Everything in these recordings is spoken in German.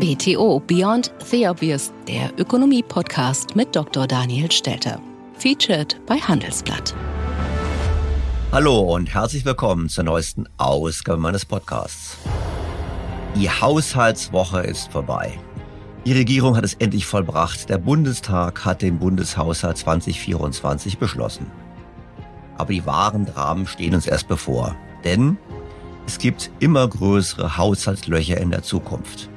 BTO Beyond the Obvious, der Ökonomie-Podcast mit Dr. Daniel Stelter. Featured bei Handelsblatt. Hallo und herzlich willkommen zur neuesten Ausgabe meines Podcasts. Die Haushaltswoche ist vorbei. Die Regierung hat es endlich vollbracht. Der Bundestag hat den Bundeshaushalt 2024 beschlossen. Aber die wahren Dramen stehen uns erst bevor. Denn es gibt immer größere Haushaltslöcher in der Zukunft.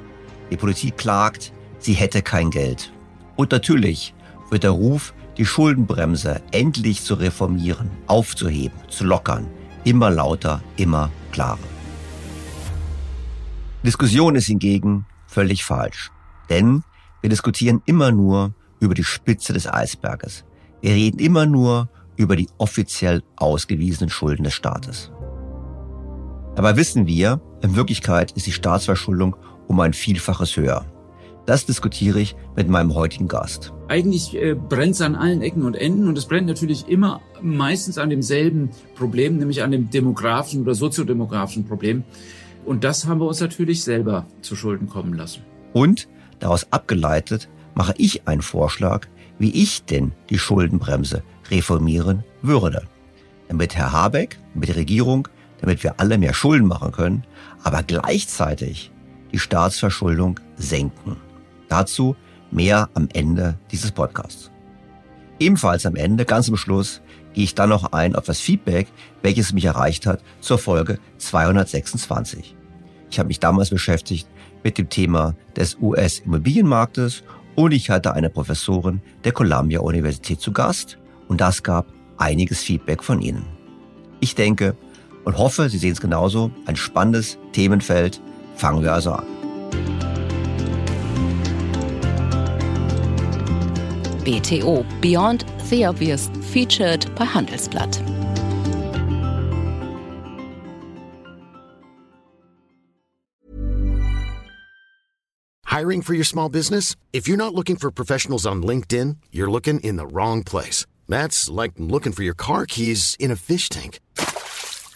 Die Politik klagt, sie hätte kein Geld. Und natürlich wird der Ruf, die Schuldenbremse endlich zu reformieren, aufzuheben, zu lockern, immer lauter, immer klarer. Diskussion ist hingegen völlig falsch. Denn wir diskutieren immer nur über die Spitze des Eisberges. Wir reden immer nur über die offiziell ausgewiesenen Schulden des Staates. Dabei wissen wir, in Wirklichkeit ist die Staatsverschuldung um ein Vielfaches höher. Das diskutiere ich mit meinem heutigen Gast. Eigentlich äh, brennt es an allen Ecken und Enden und es brennt natürlich immer meistens an demselben Problem, nämlich an dem demografischen oder soziodemografischen Problem. Und das haben wir uns natürlich selber zu Schulden kommen lassen. Und Daraus abgeleitet mache ich einen Vorschlag, wie ich denn die Schuldenbremse reformieren würde. Damit Herr Habeck, mit der Regierung, damit wir alle mehr Schulden machen können, aber gleichzeitig die Staatsverschuldung senken. Dazu mehr am Ende dieses Podcasts. Ebenfalls am Ende, ganz am Schluss, gehe ich dann noch ein auf das Feedback, welches mich erreicht hat zur Folge 226. Ich habe mich damals beschäftigt mit dem Thema des US-Immobilienmarktes und ich hatte eine Professorin der Columbia Universität zu Gast und das gab einiges Feedback von Ihnen. Ich denke und hoffe, Sie sehen es genauso, ein spannendes Themenfeld. Fangen wir also an. BTO Beyond the Obvious featured bei Handelsblatt. Hiring for your small business? If you're not looking for professionals on LinkedIn, you're looking in the wrong place. That's like looking for your car keys in a fish tank.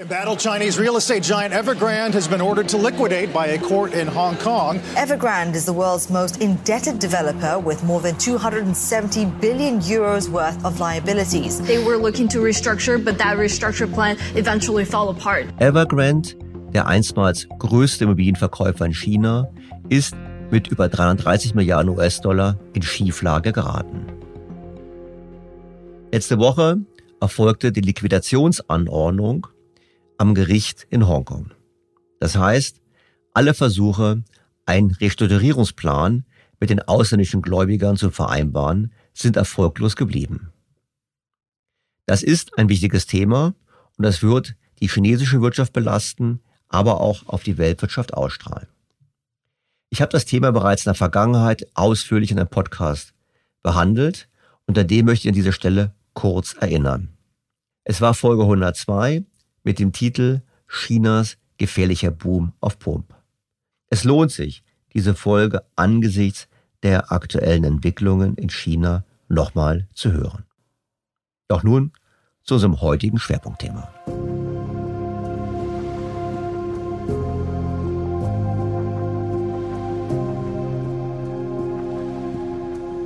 Embattled Chinese real estate giant Evergrande has been ordered to liquidate by a court in Hong Kong. Evergrande is the world's most indebted developer with more than 270 billion euros worth of liabilities. They were looking to restructure, but that restructure plan eventually fell apart. Evergrande, der einstmals größte Immobilienverkäufer in China, ist mit über 330 Milliarden US-Dollar in Schieflage geraten. Letzte Woche erfolgte die Liquidationsanordnung am Gericht in Hongkong. Das heißt, alle Versuche, einen Restrukturierungsplan mit den ausländischen Gläubigern zu vereinbaren, sind erfolglos geblieben. Das ist ein wichtiges Thema und das wird die chinesische Wirtschaft belasten, aber auch auf die Weltwirtschaft ausstrahlen. Ich habe das Thema bereits in der Vergangenheit ausführlich in einem Podcast behandelt, unter dem möchte ich an dieser Stelle kurz erinnern. Es war Folge 102 mit dem Titel Chinas gefährlicher Boom auf Pump. Es lohnt sich, diese Folge angesichts der aktuellen Entwicklungen in China nochmal zu hören. Doch nun zu unserem heutigen Schwerpunktthema.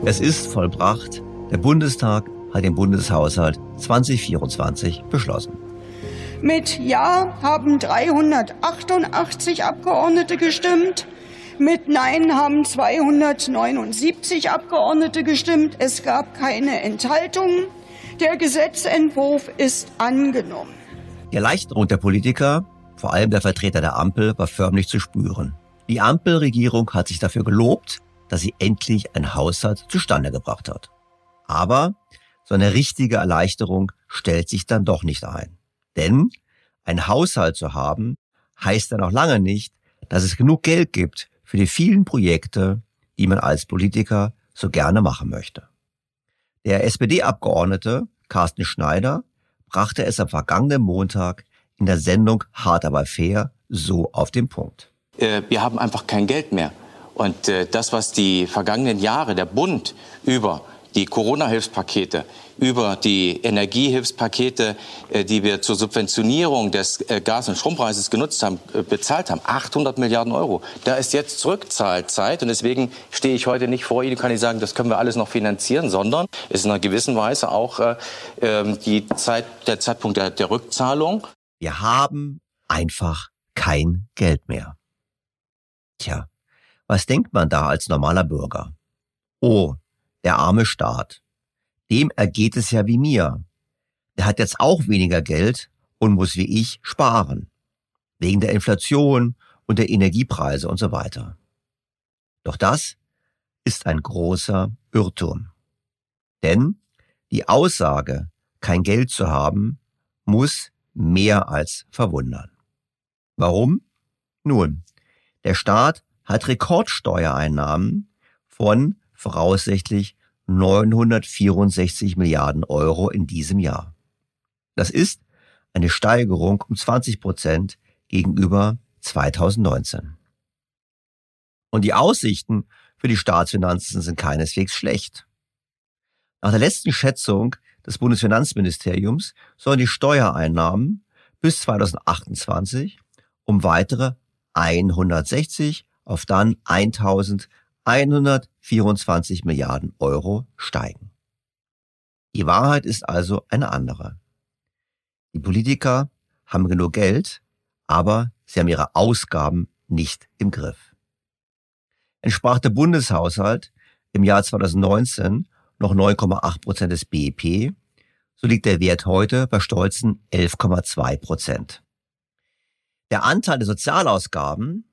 Es ist vollbracht. Der Bundestag hat den Bundeshaushalt 2024 beschlossen. Mit Ja haben 388 Abgeordnete gestimmt. Mit Nein haben 279 Abgeordnete gestimmt. Es gab keine Enthaltungen. Der Gesetzentwurf ist angenommen. Die Erleichterung der Politiker, vor allem der Vertreter der Ampel, war förmlich zu spüren. Die Ampelregierung hat sich dafür gelobt, dass sie endlich einen Haushalt zustande gebracht hat. Aber so eine richtige Erleichterung stellt sich dann doch nicht ein. Denn ein Haushalt zu haben, heißt ja noch lange nicht, dass es genug Geld gibt für die vielen Projekte, die man als Politiker so gerne machen möchte. Der SPD-Abgeordnete Carsten Schneider brachte es am vergangenen Montag in der Sendung Hart aber fair so auf den Punkt. Äh, wir haben einfach kein Geld mehr. Und äh, das, was die vergangenen Jahre der Bund über die Corona-Hilfspakete, über die Energiehilfspakete, äh, die wir zur Subventionierung des äh, Gas- und Strompreises genutzt haben, äh, bezahlt haben. 800 Milliarden Euro. Da ist jetzt Zurückzahlzeit und deswegen stehe ich heute nicht vor Ihnen kann nicht sagen, das können wir alles noch finanzieren, sondern es ist in einer gewissen Weise auch äh, ähm, die Zeit, der Zeitpunkt der, der Rückzahlung. Wir haben einfach kein Geld mehr. Tja, was denkt man da als normaler Bürger? Oh, der arme Staat. Dem ergeht es ja wie mir. Der hat jetzt auch weniger Geld und muss wie ich sparen. Wegen der Inflation und der Energiepreise und so weiter. Doch das ist ein großer Irrtum. Denn die Aussage, kein Geld zu haben, muss mehr als verwundern. Warum? Nun, der Staat hat Rekordsteuereinnahmen von voraussichtlich 964 Milliarden Euro in diesem Jahr. Das ist eine Steigerung um 20 Prozent gegenüber 2019. Und die Aussichten für die Staatsfinanzen sind keineswegs schlecht. Nach der letzten Schätzung des Bundesfinanzministeriums sollen die Steuereinnahmen bis 2028 um weitere 160 auf dann 1000 124 Milliarden Euro steigen. Die Wahrheit ist also eine andere. Die Politiker haben genug Geld, aber sie haben ihre Ausgaben nicht im Griff. Entsprach der Bundeshaushalt im Jahr 2019 noch 9,8 Prozent des BIP, so liegt der Wert heute bei stolzen 11,2 Prozent. Der Anteil der Sozialausgaben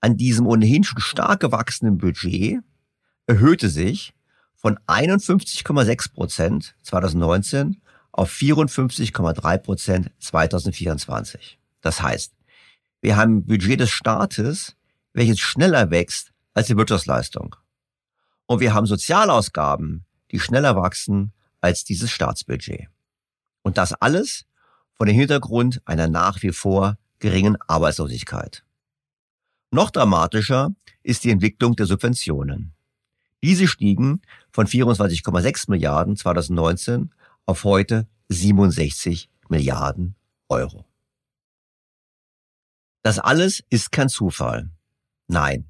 an diesem ohnehin schon stark gewachsenen Budget erhöhte sich von 51,6 Prozent 2019 auf 54,3 Prozent 2024. Das heißt, wir haben ein Budget des Staates, welches schneller wächst als die Wirtschaftsleistung. Und wir haben Sozialausgaben, die schneller wachsen als dieses Staatsbudget. Und das alles vor dem Hintergrund einer nach wie vor geringen Arbeitslosigkeit. Noch dramatischer ist die Entwicklung der Subventionen. Diese stiegen von 24,6 Milliarden 2019 auf heute 67 Milliarden Euro. Das alles ist kein Zufall. Nein,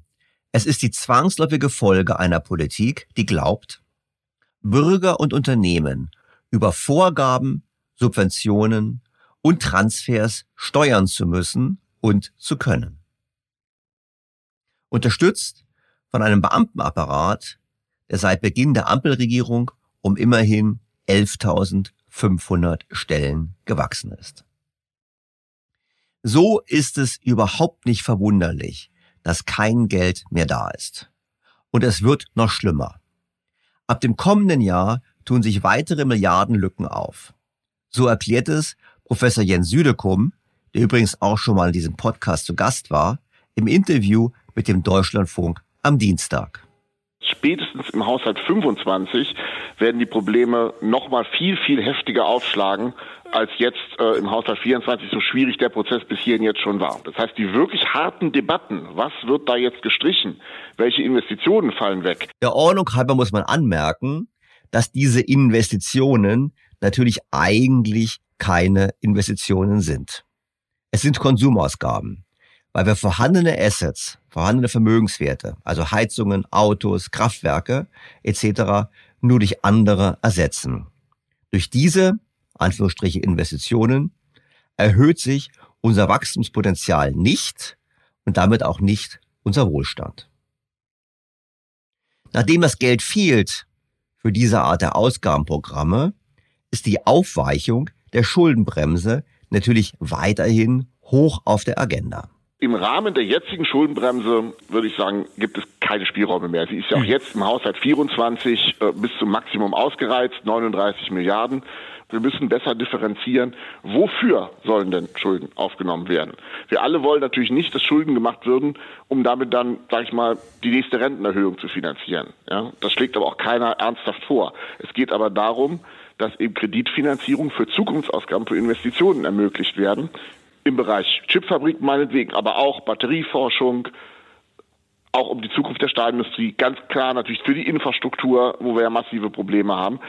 es ist die zwangsläufige Folge einer Politik, die glaubt, Bürger und Unternehmen über Vorgaben, Subventionen und Transfers steuern zu müssen und zu können. Unterstützt von einem Beamtenapparat, der seit Beginn der Ampelregierung um immerhin 11.500 Stellen gewachsen ist. So ist es überhaupt nicht verwunderlich, dass kein Geld mehr da ist. Und es wird noch schlimmer. Ab dem kommenden Jahr tun sich weitere Milliardenlücken auf. So erklärt es Professor Jens Südekum, der übrigens auch schon mal in diesem Podcast zu Gast war, im Interview mit dem Deutschlandfunk am Dienstag. Spätestens im Haushalt 25 werden die Probleme noch mal viel, viel heftiger aufschlagen, als jetzt äh, im Haushalt 24 so schwierig der Prozess bis hierhin jetzt schon war. Das heißt, die wirklich harten Debatten, was wird da jetzt gestrichen, welche Investitionen fallen weg. Der Ordnung halber muss man anmerken, dass diese Investitionen natürlich eigentlich keine Investitionen sind. Es sind Konsumausgaben weil wir vorhandene Assets, vorhandene Vermögenswerte, also Heizungen, Autos, Kraftwerke etc. nur durch andere ersetzen. Durch diese, Anführungsstriche, Investitionen erhöht sich unser Wachstumspotenzial nicht und damit auch nicht unser Wohlstand. Nachdem das Geld fehlt für diese Art der Ausgabenprogramme, ist die Aufweichung der Schuldenbremse natürlich weiterhin hoch auf der Agenda. Im Rahmen der jetzigen Schuldenbremse würde ich sagen, gibt es keine Spielräume mehr. Sie ist ja auch hm. jetzt im Haushalt 24 äh, bis zum Maximum ausgereizt, 39 Milliarden. Wir müssen besser differenzieren, wofür sollen denn Schulden aufgenommen werden. Wir alle wollen natürlich nicht, dass Schulden gemacht würden, um damit dann, sage ich mal, die nächste Rentenerhöhung zu finanzieren. Ja, das schlägt aber auch keiner ernsthaft vor. Es geht aber darum, dass eben Kreditfinanzierung für Zukunftsausgaben, für Investitionen ermöglicht werden, im Bereich Chipfabrik meinetwegen, aber auch Batterieforschung, auch um die Zukunft der Stahlindustrie, ganz klar natürlich für die Infrastruktur, wo wir ja massive Probleme haben.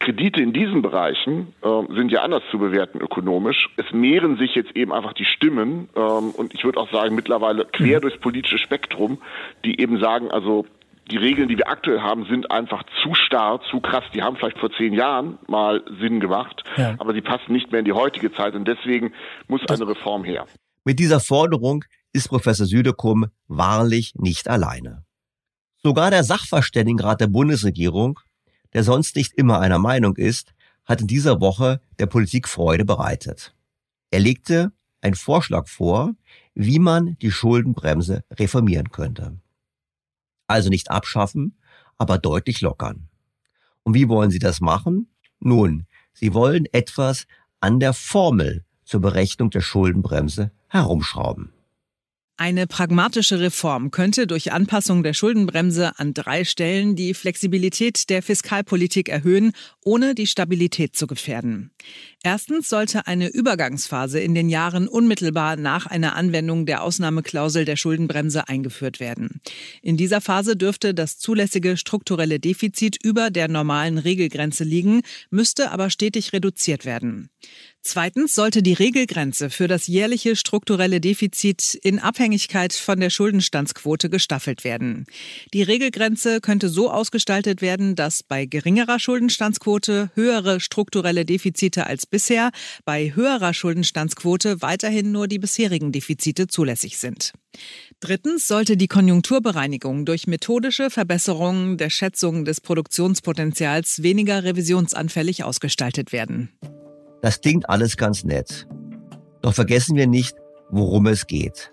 Kredite in diesen Bereichen äh, sind ja anders zu bewerten ökonomisch. Es mehren sich jetzt eben einfach die Stimmen ähm, und ich würde auch sagen mittlerweile quer mhm. durchs politische Spektrum, die eben sagen, also die Regeln, die wir aktuell haben, sind einfach zu starr, zu krass. Die haben vielleicht vor zehn Jahren mal Sinn gemacht, ja. aber sie passen nicht mehr in die heutige Zeit und deswegen muss das eine Reform her. Mit dieser Forderung ist Professor Südekum wahrlich nicht alleine. Sogar der Sachverständigenrat der Bundesregierung, der sonst nicht immer einer Meinung ist, hat in dieser Woche der Politik Freude bereitet. Er legte einen Vorschlag vor, wie man die Schuldenbremse reformieren könnte. Also nicht abschaffen, aber deutlich lockern. Und wie wollen Sie das machen? Nun, Sie wollen etwas an der Formel zur Berechnung der Schuldenbremse herumschrauben. Eine pragmatische Reform könnte durch Anpassung der Schuldenbremse an drei Stellen die Flexibilität der Fiskalpolitik erhöhen, ohne die Stabilität zu gefährden. Erstens sollte eine Übergangsphase in den Jahren unmittelbar nach einer Anwendung der Ausnahmeklausel der Schuldenbremse eingeführt werden. In dieser Phase dürfte das zulässige strukturelle Defizit über der normalen Regelgrenze liegen, müsste aber stetig reduziert werden. Zweitens sollte die Regelgrenze für das jährliche strukturelle Defizit in Abhängigkeit von der Schuldenstandsquote gestaffelt werden. Die Regelgrenze könnte so ausgestaltet werden, dass bei geringerer Schuldenstandsquote höhere strukturelle Defizite als bisher, bei höherer Schuldenstandsquote weiterhin nur die bisherigen Defizite zulässig sind. Drittens sollte die Konjunkturbereinigung durch methodische Verbesserungen der Schätzung des Produktionspotenzials weniger revisionsanfällig ausgestaltet werden. Das klingt alles ganz nett. Doch vergessen wir nicht, worum es geht.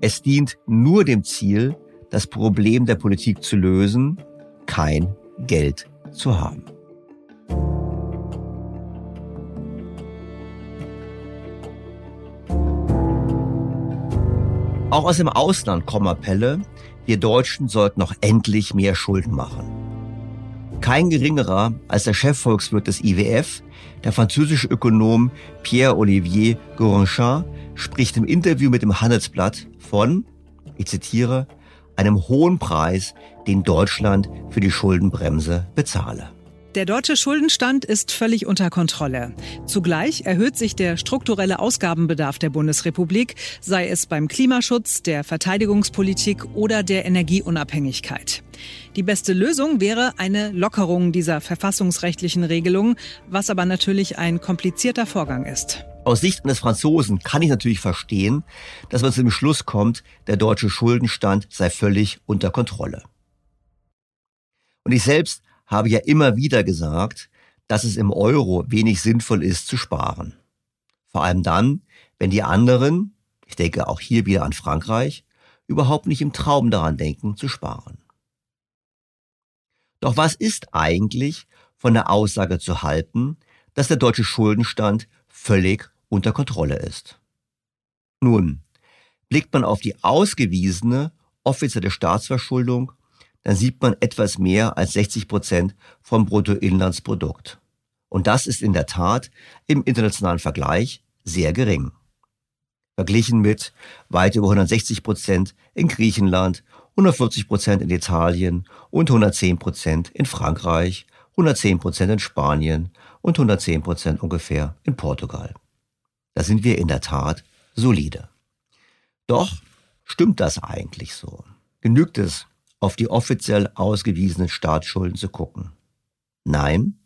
Es dient nur dem Ziel, das Problem der Politik zu lösen, kein Geld zu haben. Auch aus dem Ausland kommen Appelle, wir Deutschen sollten noch endlich mehr Schulden machen. Kein geringerer als der Chefvolkswirt des IWF, der französische Ökonom Pierre-Olivier Gorenchin, spricht im Interview mit dem Handelsblatt von, ich zitiere, einem hohen Preis, den Deutschland für die Schuldenbremse bezahle. Der deutsche Schuldenstand ist völlig unter Kontrolle. Zugleich erhöht sich der strukturelle Ausgabenbedarf der Bundesrepublik, sei es beim Klimaschutz, der Verteidigungspolitik oder der Energieunabhängigkeit. Die beste Lösung wäre eine Lockerung dieser verfassungsrechtlichen Regelungen, was aber natürlich ein komplizierter Vorgang ist. Aus Sicht eines Franzosen kann ich natürlich verstehen, dass man zu dem Schluss kommt, der deutsche Schuldenstand sei völlig unter Kontrolle. Und ich selbst habe ja immer wieder gesagt, dass es im Euro wenig sinnvoll ist zu sparen. Vor allem dann, wenn die anderen, ich denke auch hier wieder an Frankreich, überhaupt nicht im Traum daran denken zu sparen. Doch was ist eigentlich von der Aussage zu halten, dass der deutsche Schuldenstand völlig unter Kontrolle ist? Nun, blickt man auf die ausgewiesene offizielle Staatsverschuldung dann sieht man etwas mehr als 60 Prozent vom Bruttoinlandsprodukt. Und das ist in der Tat im internationalen Vergleich sehr gering. Verglichen mit weit über 160 Prozent in Griechenland, 140 Prozent in Italien und 110 Prozent in Frankreich, 110 Prozent in Spanien und 110 Prozent ungefähr in Portugal. Da sind wir in der Tat solide. Doch stimmt das eigentlich so? Genügt es, auf die offiziell ausgewiesenen Staatsschulden zu gucken. Nein,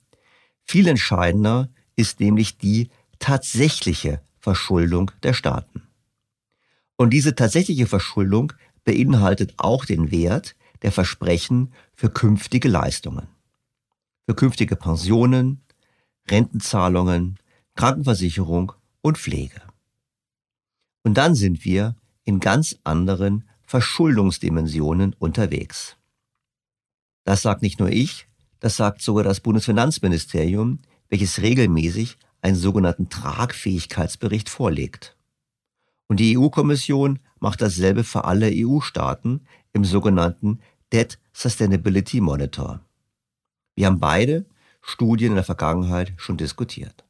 viel entscheidender ist nämlich die tatsächliche Verschuldung der Staaten. Und diese tatsächliche Verschuldung beinhaltet auch den Wert der Versprechen für künftige Leistungen. Für künftige Pensionen, Rentenzahlungen, Krankenversicherung und Pflege. Und dann sind wir in ganz anderen Verschuldungsdimensionen unterwegs. Das sagt nicht nur ich, das sagt sogar das Bundesfinanzministerium, welches regelmäßig einen sogenannten Tragfähigkeitsbericht vorlegt. Und die EU-Kommission macht dasselbe für alle EU-Staaten im sogenannten Debt Sustainability Monitor. Wir haben beide Studien in der Vergangenheit schon diskutiert.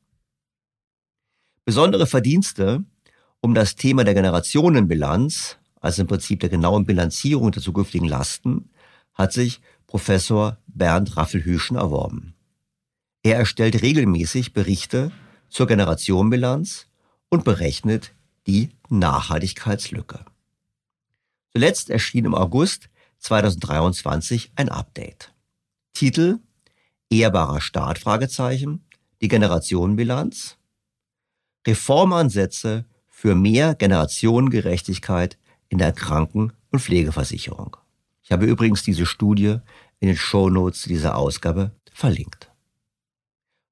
Besondere Verdienste um das Thema der Generationenbilanz also im Prinzip der genauen Bilanzierung der zukünftigen Lasten, hat sich Professor Bernd Raffelhüschen erworben. Er erstellt regelmäßig Berichte zur Generationenbilanz und berechnet die Nachhaltigkeitslücke. Zuletzt erschien im August 2023 ein Update. Titel Ehrbarer Staat? Die Generationenbilanz. Reformansätze für mehr Generationengerechtigkeit in der Kranken- und Pflegeversicherung. Ich habe übrigens diese Studie in den Shownotes dieser Ausgabe verlinkt.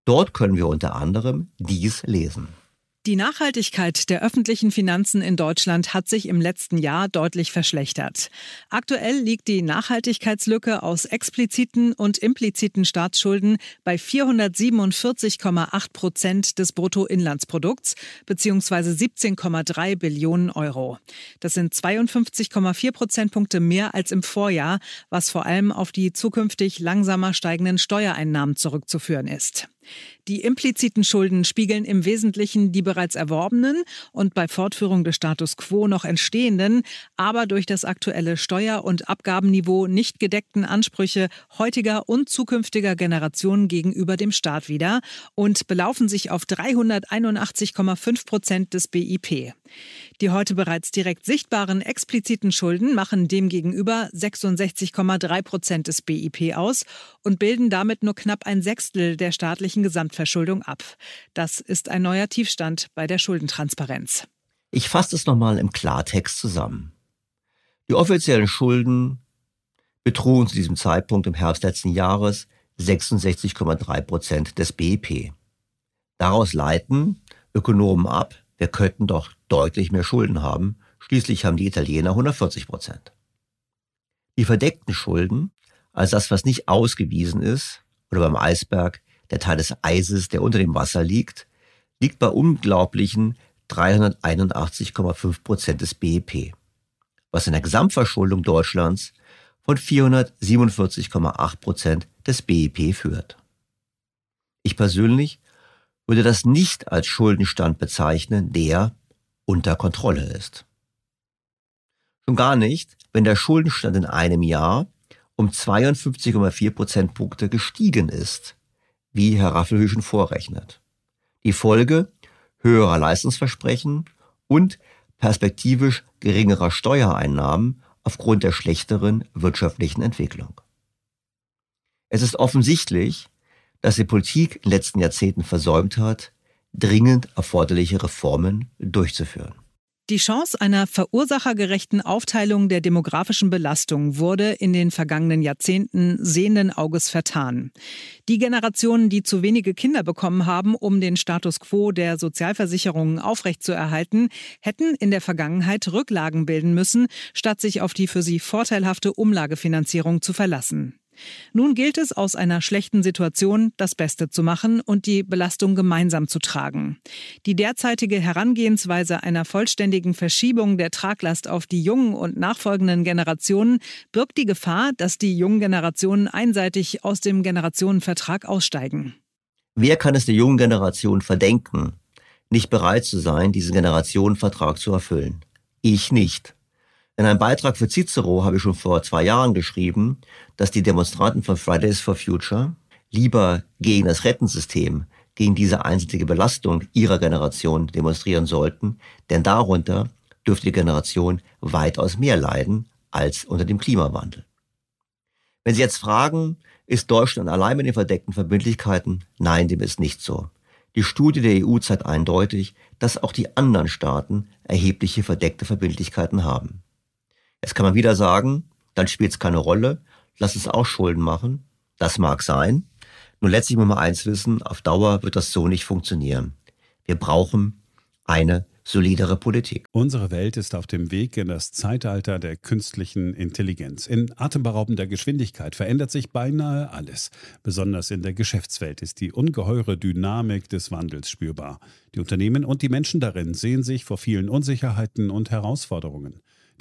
Dort können wir unter anderem dies lesen. Die Nachhaltigkeit der öffentlichen Finanzen in Deutschland hat sich im letzten Jahr deutlich verschlechtert. Aktuell liegt die Nachhaltigkeitslücke aus expliziten und impliziten Staatsschulden bei 447,8 Prozent des Bruttoinlandsprodukts bzw. 17,3 Billionen Euro. Das sind 52,4 Prozentpunkte mehr als im Vorjahr, was vor allem auf die zukünftig langsamer steigenden Steuereinnahmen zurückzuführen ist. Die impliziten Schulden spiegeln im Wesentlichen die bereits erworbenen und bei Fortführung des Status quo noch entstehenden, aber durch das aktuelle Steuer- und Abgabenniveau nicht gedeckten Ansprüche heutiger und zukünftiger Generationen gegenüber dem Staat wider und belaufen sich auf 381,5 Prozent des BIP. Die heute bereits direkt sichtbaren expliziten Schulden machen demgegenüber 66,3 Prozent des BIP aus und bilden damit nur knapp ein Sechstel der staatlichen Gesamtverschuldung ab. Das ist ein neuer Tiefstand bei der Schuldentransparenz. Ich fasse es nochmal im Klartext zusammen. Die offiziellen Schulden betrugen zu diesem Zeitpunkt im Herbst letzten Jahres 66,3 Prozent des BIP. Daraus leiten Ökonomen ab, wir könnten doch deutlich mehr Schulden haben. Schließlich haben die Italiener 140 Prozent. Die verdeckten Schulden, also das, was nicht ausgewiesen ist, oder beim Eisberg der Teil des Eises, der unter dem Wasser liegt, liegt bei unglaublichen 381,5 Prozent des BIP, was in der Gesamtverschuldung Deutschlands von 447,8 Prozent des BIP führt. Ich persönlich würde das nicht als Schuldenstand bezeichnen, der unter Kontrolle ist. Schon gar nicht, wenn der Schuldenstand in einem Jahr um 52,4 Prozentpunkte gestiegen ist, wie Herr Raffelhüschen vorrechnet. Die Folge höherer Leistungsversprechen und perspektivisch geringerer Steuereinnahmen aufgrund der schlechteren wirtschaftlichen Entwicklung. Es ist offensichtlich, dass die Politik in den letzten Jahrzehnten versäumt hat, dringend erforderliche Reformen durchzuführen. Die Chance einer verursachergerechten Aufteilung der demografischen Belastung wurde in den vergangenen Jahrzehnten sehenden Auges vertan. Die Generationen, die zu wenige Kinder bekommen haben, um den Status quo der Sozialversicherungen aufrechtzuerhalten, hätten in der Vergangenheit Rücklagen bilden müssen, statt sich auf die für sie vorteilhafte Umlagefinanzierung zu verlassen. Nun gilt es, aus einer schlechten Situation das Beste zu machen und die Belastung gemeinsam zu tragen. Die derzeitige Herangehensweise einer vollständigen Verschiebung der Traglast auf die jungen und nachfolgenden Generationen birgt die Gefahr, dass die jungen Generationen einseitig aus dem Generationenvertrag aussteigen. Wer kann es der jungen Generation verdenken, nicht bereit zu sein, diesen Generationenvertrag zu erfüllen? Ich nicht. In einem Beitrag für Cicero habe ich schon vor zwei Jahren geschrieben, dass die Demonstranten von Fridays for Future lieber gegen das Rentensystem, gegen diese einseitige Belastung ihrer Generation demonstrieren sollten, denn darunter dürfte die Generation weitaus mehr leiden als unter dem Klimawandel. Wenn Sie jetzt fragen, ist Deutschland allein mit den verdeckten Verbindlichkeiten? Nein, dem ist nicht so. Die Studie der EU zeigt eindeutig, dass auch die anderen Staaten erhebliche verdeckte Verbindlichkeiten haben. Jetzt kann man wieder sagen, dann spielt es keine Rolle, lass es auch Schulden machen. Das mag sein. Nur letztlich muss man eins wissen, auf Dauer wird das so nicht funktionieren. Wir brauchen eine solidere Politik. Unsere Welt ist auf dem Weg in das Zeitalter der künstlichen Intelligenz. In atemberaubender Geschwindigkeit verändert sich beinahe alles. Besonders in der Geschäftswelt ist die ungeheure Dynamik des Wandels spürbar. Die Unternehmen und die Menschen darin sehen sich vor vielen Unsicherheiten und Herausforderungen.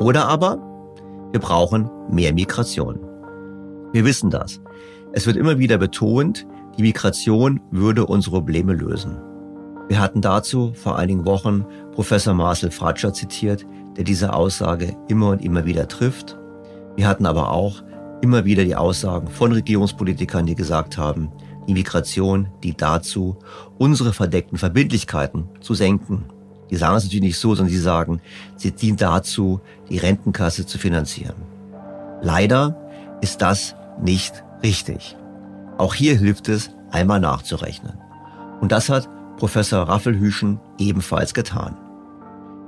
Oder aber wir brauchen mehr Migration. Wir wissen das. Es wird immer wieder betont, die Migration würde unsere Probleme lösen. Wir hatten dazu vor einigen Wochen Professor Marcel Fratscher zitiert, der diese Aussage immer und immer wieder trifft. Wir hatten aber auch immer wieder die Aussagen von Regierungspolitikern, die gesagt haben, die Migration dient dazu, unsere verdeckten Verbindlichkeiten zu senken. Die sagen es natürlich nicht so, sondern sie sagen, sie dient dazu, die Rentenkasse zu finanzieren. Leider ist das nicht richtig. Auch hier hilft es, einmal nachzurechnen. Und das hat Professor Raffelhüschen ebenfalls getan.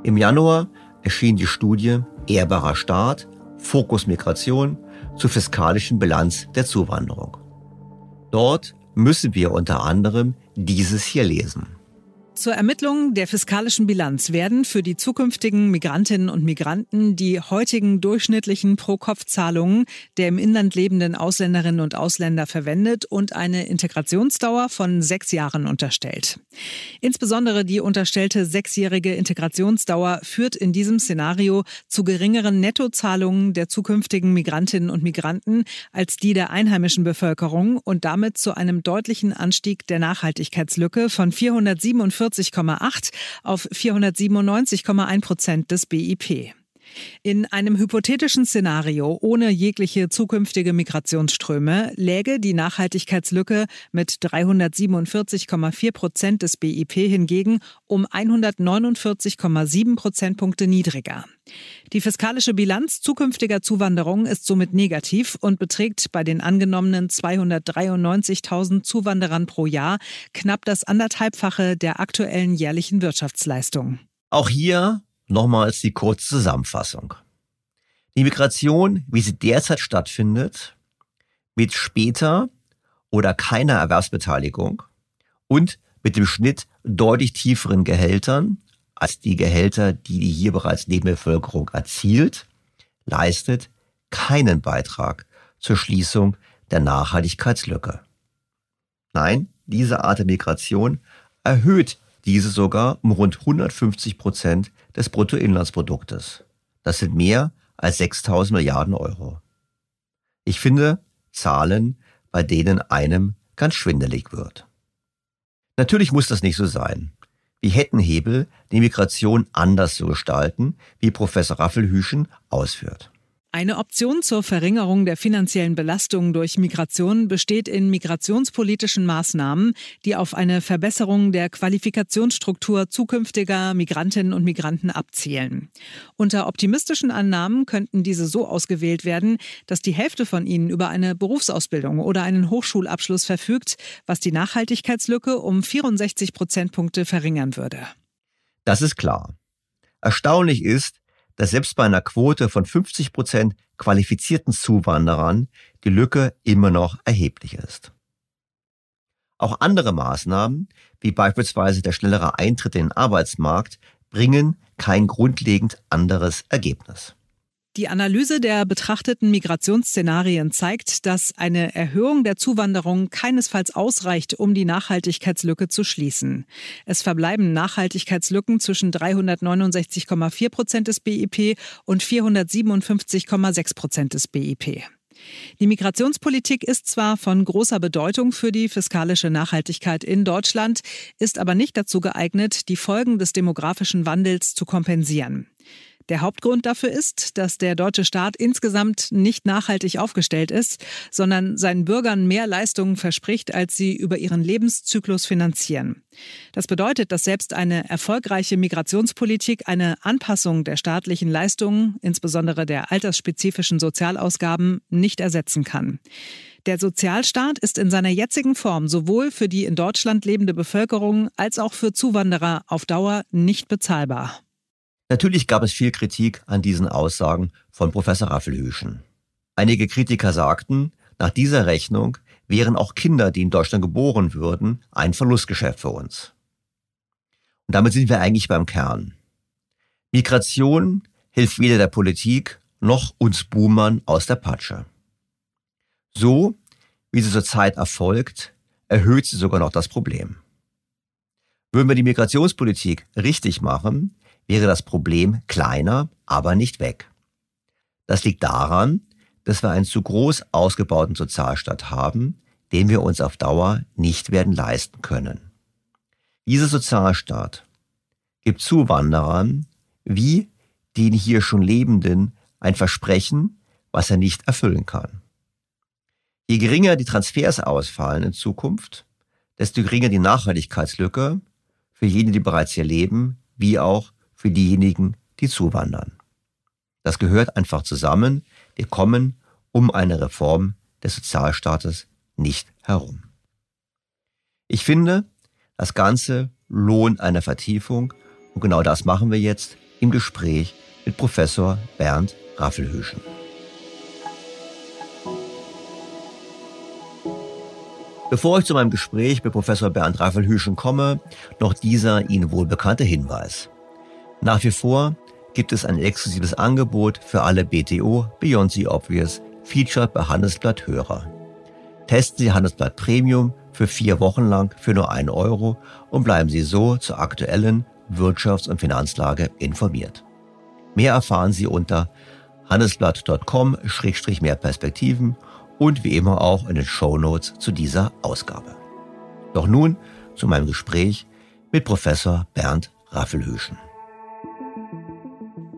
Im Januar erschien die Studie Ehrbarer Staat, Fokus Migration zur fiskalischen Bilanz der Zuwanderung. Dort müssen wir unter anderem dieses hier lesen. Zur Ermittlung der fiskalischen Bilanz werden für die zukünftigen Migrantinnen und Migranten die heutigen durchschnittlichen Pro-Kopf-Zahlungen der im Inland lebenden Ausländerinnen und Ausländer verwendet und eine Integrationsdauer von sechs Jahren unterstellt. Insbesondere die unterstellte sechsjährige Integrationsdauer führt in diesem Szenario zu geringeren Nettozahlungen der zukünftigen Migrantinnen und Migranten als die der einheimischen Bevölkerung und damit zu einem deutlichen Anstieg der Nachhaltigkeitslücke von 447 140,8 auf 497,1 Prozent des BIP. In einem hypothetischen Szenario ohne jegliche zukünftige Migrationsströme läge die Nachhaltigkeitslücke mit 347,4 Prozent des BIP hingegen um 149,7 Prozentpunkte niedriger. Die fiskalische Bilanz zukünftiger Zuwanderung ist somit negativ und beträgt bei den angenommenen 293.000 Zuwanderern pro Jahr knapp das anderthalbfache der aktuellen jährlichen Wirtschaftsleistung. Auch hier Nochmals die kurze Zusammenfassung. Die Migration, wie sie derzeit stattfindet, mit später oder keiner Erwerbsbeteiligung und mit dem Schnitt deutlich tieferen Gehältern als die Gehälter, die die hier bereits Nebenbevölkerung erzielt, leistet keinen Beitrag zur Schließung der Nachhaltigkeitslücke. Nein, diese Art der Migration erhöht diese sogar um rund 150 Prozent des Bruttoinlandsproduktes. Das sind mehr als 6000 Milliarden Euro. Ich finde Zahlen, bei denen einem ganz schwindelig wird. Natürlich muss das nicht so sein. Wir hätten Hebel, die Migration anders zu gestalten, wie Professor Raffelhüschen ausführt. Eine Option zur Verringerung der finanziellen Belastung durch Migration besteht in migrationspolitischen Maßnahmen, die auf eine Verbesserung der Qualifikationsstruktur zukünftiger Migrantinnen und Migranten abzielen. Unter optimistischen Annahmen könnten diese so ausgewählt werden, dass die Hälfte von ihnen über eine Berufsausbildung oder einen Hochschulabschluss verfügt, was die Nachhaltigkeitslücke um 64 Prozentpunkte verringern würde. Das ist klar. Erstaunlich ist, dass selbst bei einer Quote von 50 Prozent qualifizierten Zuwanderern die Lücke immer noch erheblich ist. Auch andere Maßnahmen, wie beispielsweise der schnellere Eintritt in den Arbeitsmarkt, bringen kein grundlegend anderes Ergebnis. Die Analyse der betrachteten Migrationsszenarien zeigt, dass eine Erhöhung der Zuwanderung keinesfalls ausreicht, um die Nachhaltigkeitslücke zu schließen. Es verbleiben Nachhaltigkeitslücken zwischen 369,4 Prozent des BIP und 457,6 Prozent des BIP. Die Migrationspolitik ist zwar von großer Bedeutung für die fiskalische Nachhaltigkeit in Deutschland, ist aber nicht dazu geeignet, die Folgen des demografischen Wandels zu kompensieren. Der Hauptgrund dafür ist, dass der deutsche Staat insgesamt nicht nachhaltig aufgestellt ist, sondern seinen Bürgern mehr Leistungen verspricht, als sie über ihren Lebenszyklus finanzieren. Das bedeutet, dass selbst eine erfolgreiche Migrationspolitik eine Anpassung der staatlichen Leistungen, insbesondere der altersspezifischen Sozialausgaben, nicht ersetzen kann. Der Sozialstaat ist in seiner jetzigen Form sowohl für die in Deutschland lebende Bevölkerung als auch für Zuwanderer auf Dauer nicht bezahlbar. Natürlich gab es viel Kritik an diesen Aussagen von Professor Raffelhüschen. Einige Kritiker sagten, nach dieser Rechnung wären auch Kinder, die in Deutschland geboren würden, ein Verlustgeschäft für uns. Und damit sind wir eigentlich beim Kern. Migration hilft weder der Politik noch uns Boomern aus der Patsche. So, wie sie zurzeit erfolgt, erhöht sie sogar noch das Problem. Würden wir die Migrationspolitik richtig machen, wäre das Problem kleiner, aber nicht weg. Das liegt daran, dass wir einen zu groß ausgebauten Sozialstaat haben, den wir uns auf Dauer nicht werden leisten können. Dieser Sozialstaat gibt Zuwanderern wie den hier schon Lebenden ein Versprechen, was er nicht erfüllen kann. Je geringer die Transfers ausfallen in Zukunft, desto geringer die Nachhaltigkeitslücke für jene, die bereits hier leben, wie auch für diejenigen, die zuwandern. Das gehört einfach zusammen. Wir kommen um eine Reform des Sozialstaates nicht herum. Ich finde, das Ganze lohnt eine Vertiefung und genau das machen wir jetzt im Gespräch mit Professor Bernd Raffelhüschen. Bevor ich zu meinem Gespräch mit Professor Bernd Raffelhüschen komme, noch dieser Ihnen wohlbekannte Hinweis. Nach wie vor gibt es ein exklusives Angebot für alle BTO Beyond the Obvious Featured bei Handelsblatt Hörer. Testen Sie Handelsblatt Premium für vier Wochen lang für nur einen Euro und bleiben Sie so zur aktuellen Wirtschafts- und Finanzlage informiert. Mehr erfahren Sie unter handelsblatt.com-mehr Perspektiven und wie immer auch in den Show Notes zu dieser Ausgabe. Doch nun zu meinem Gespräch mit Professor Bernd Raffelhüschen.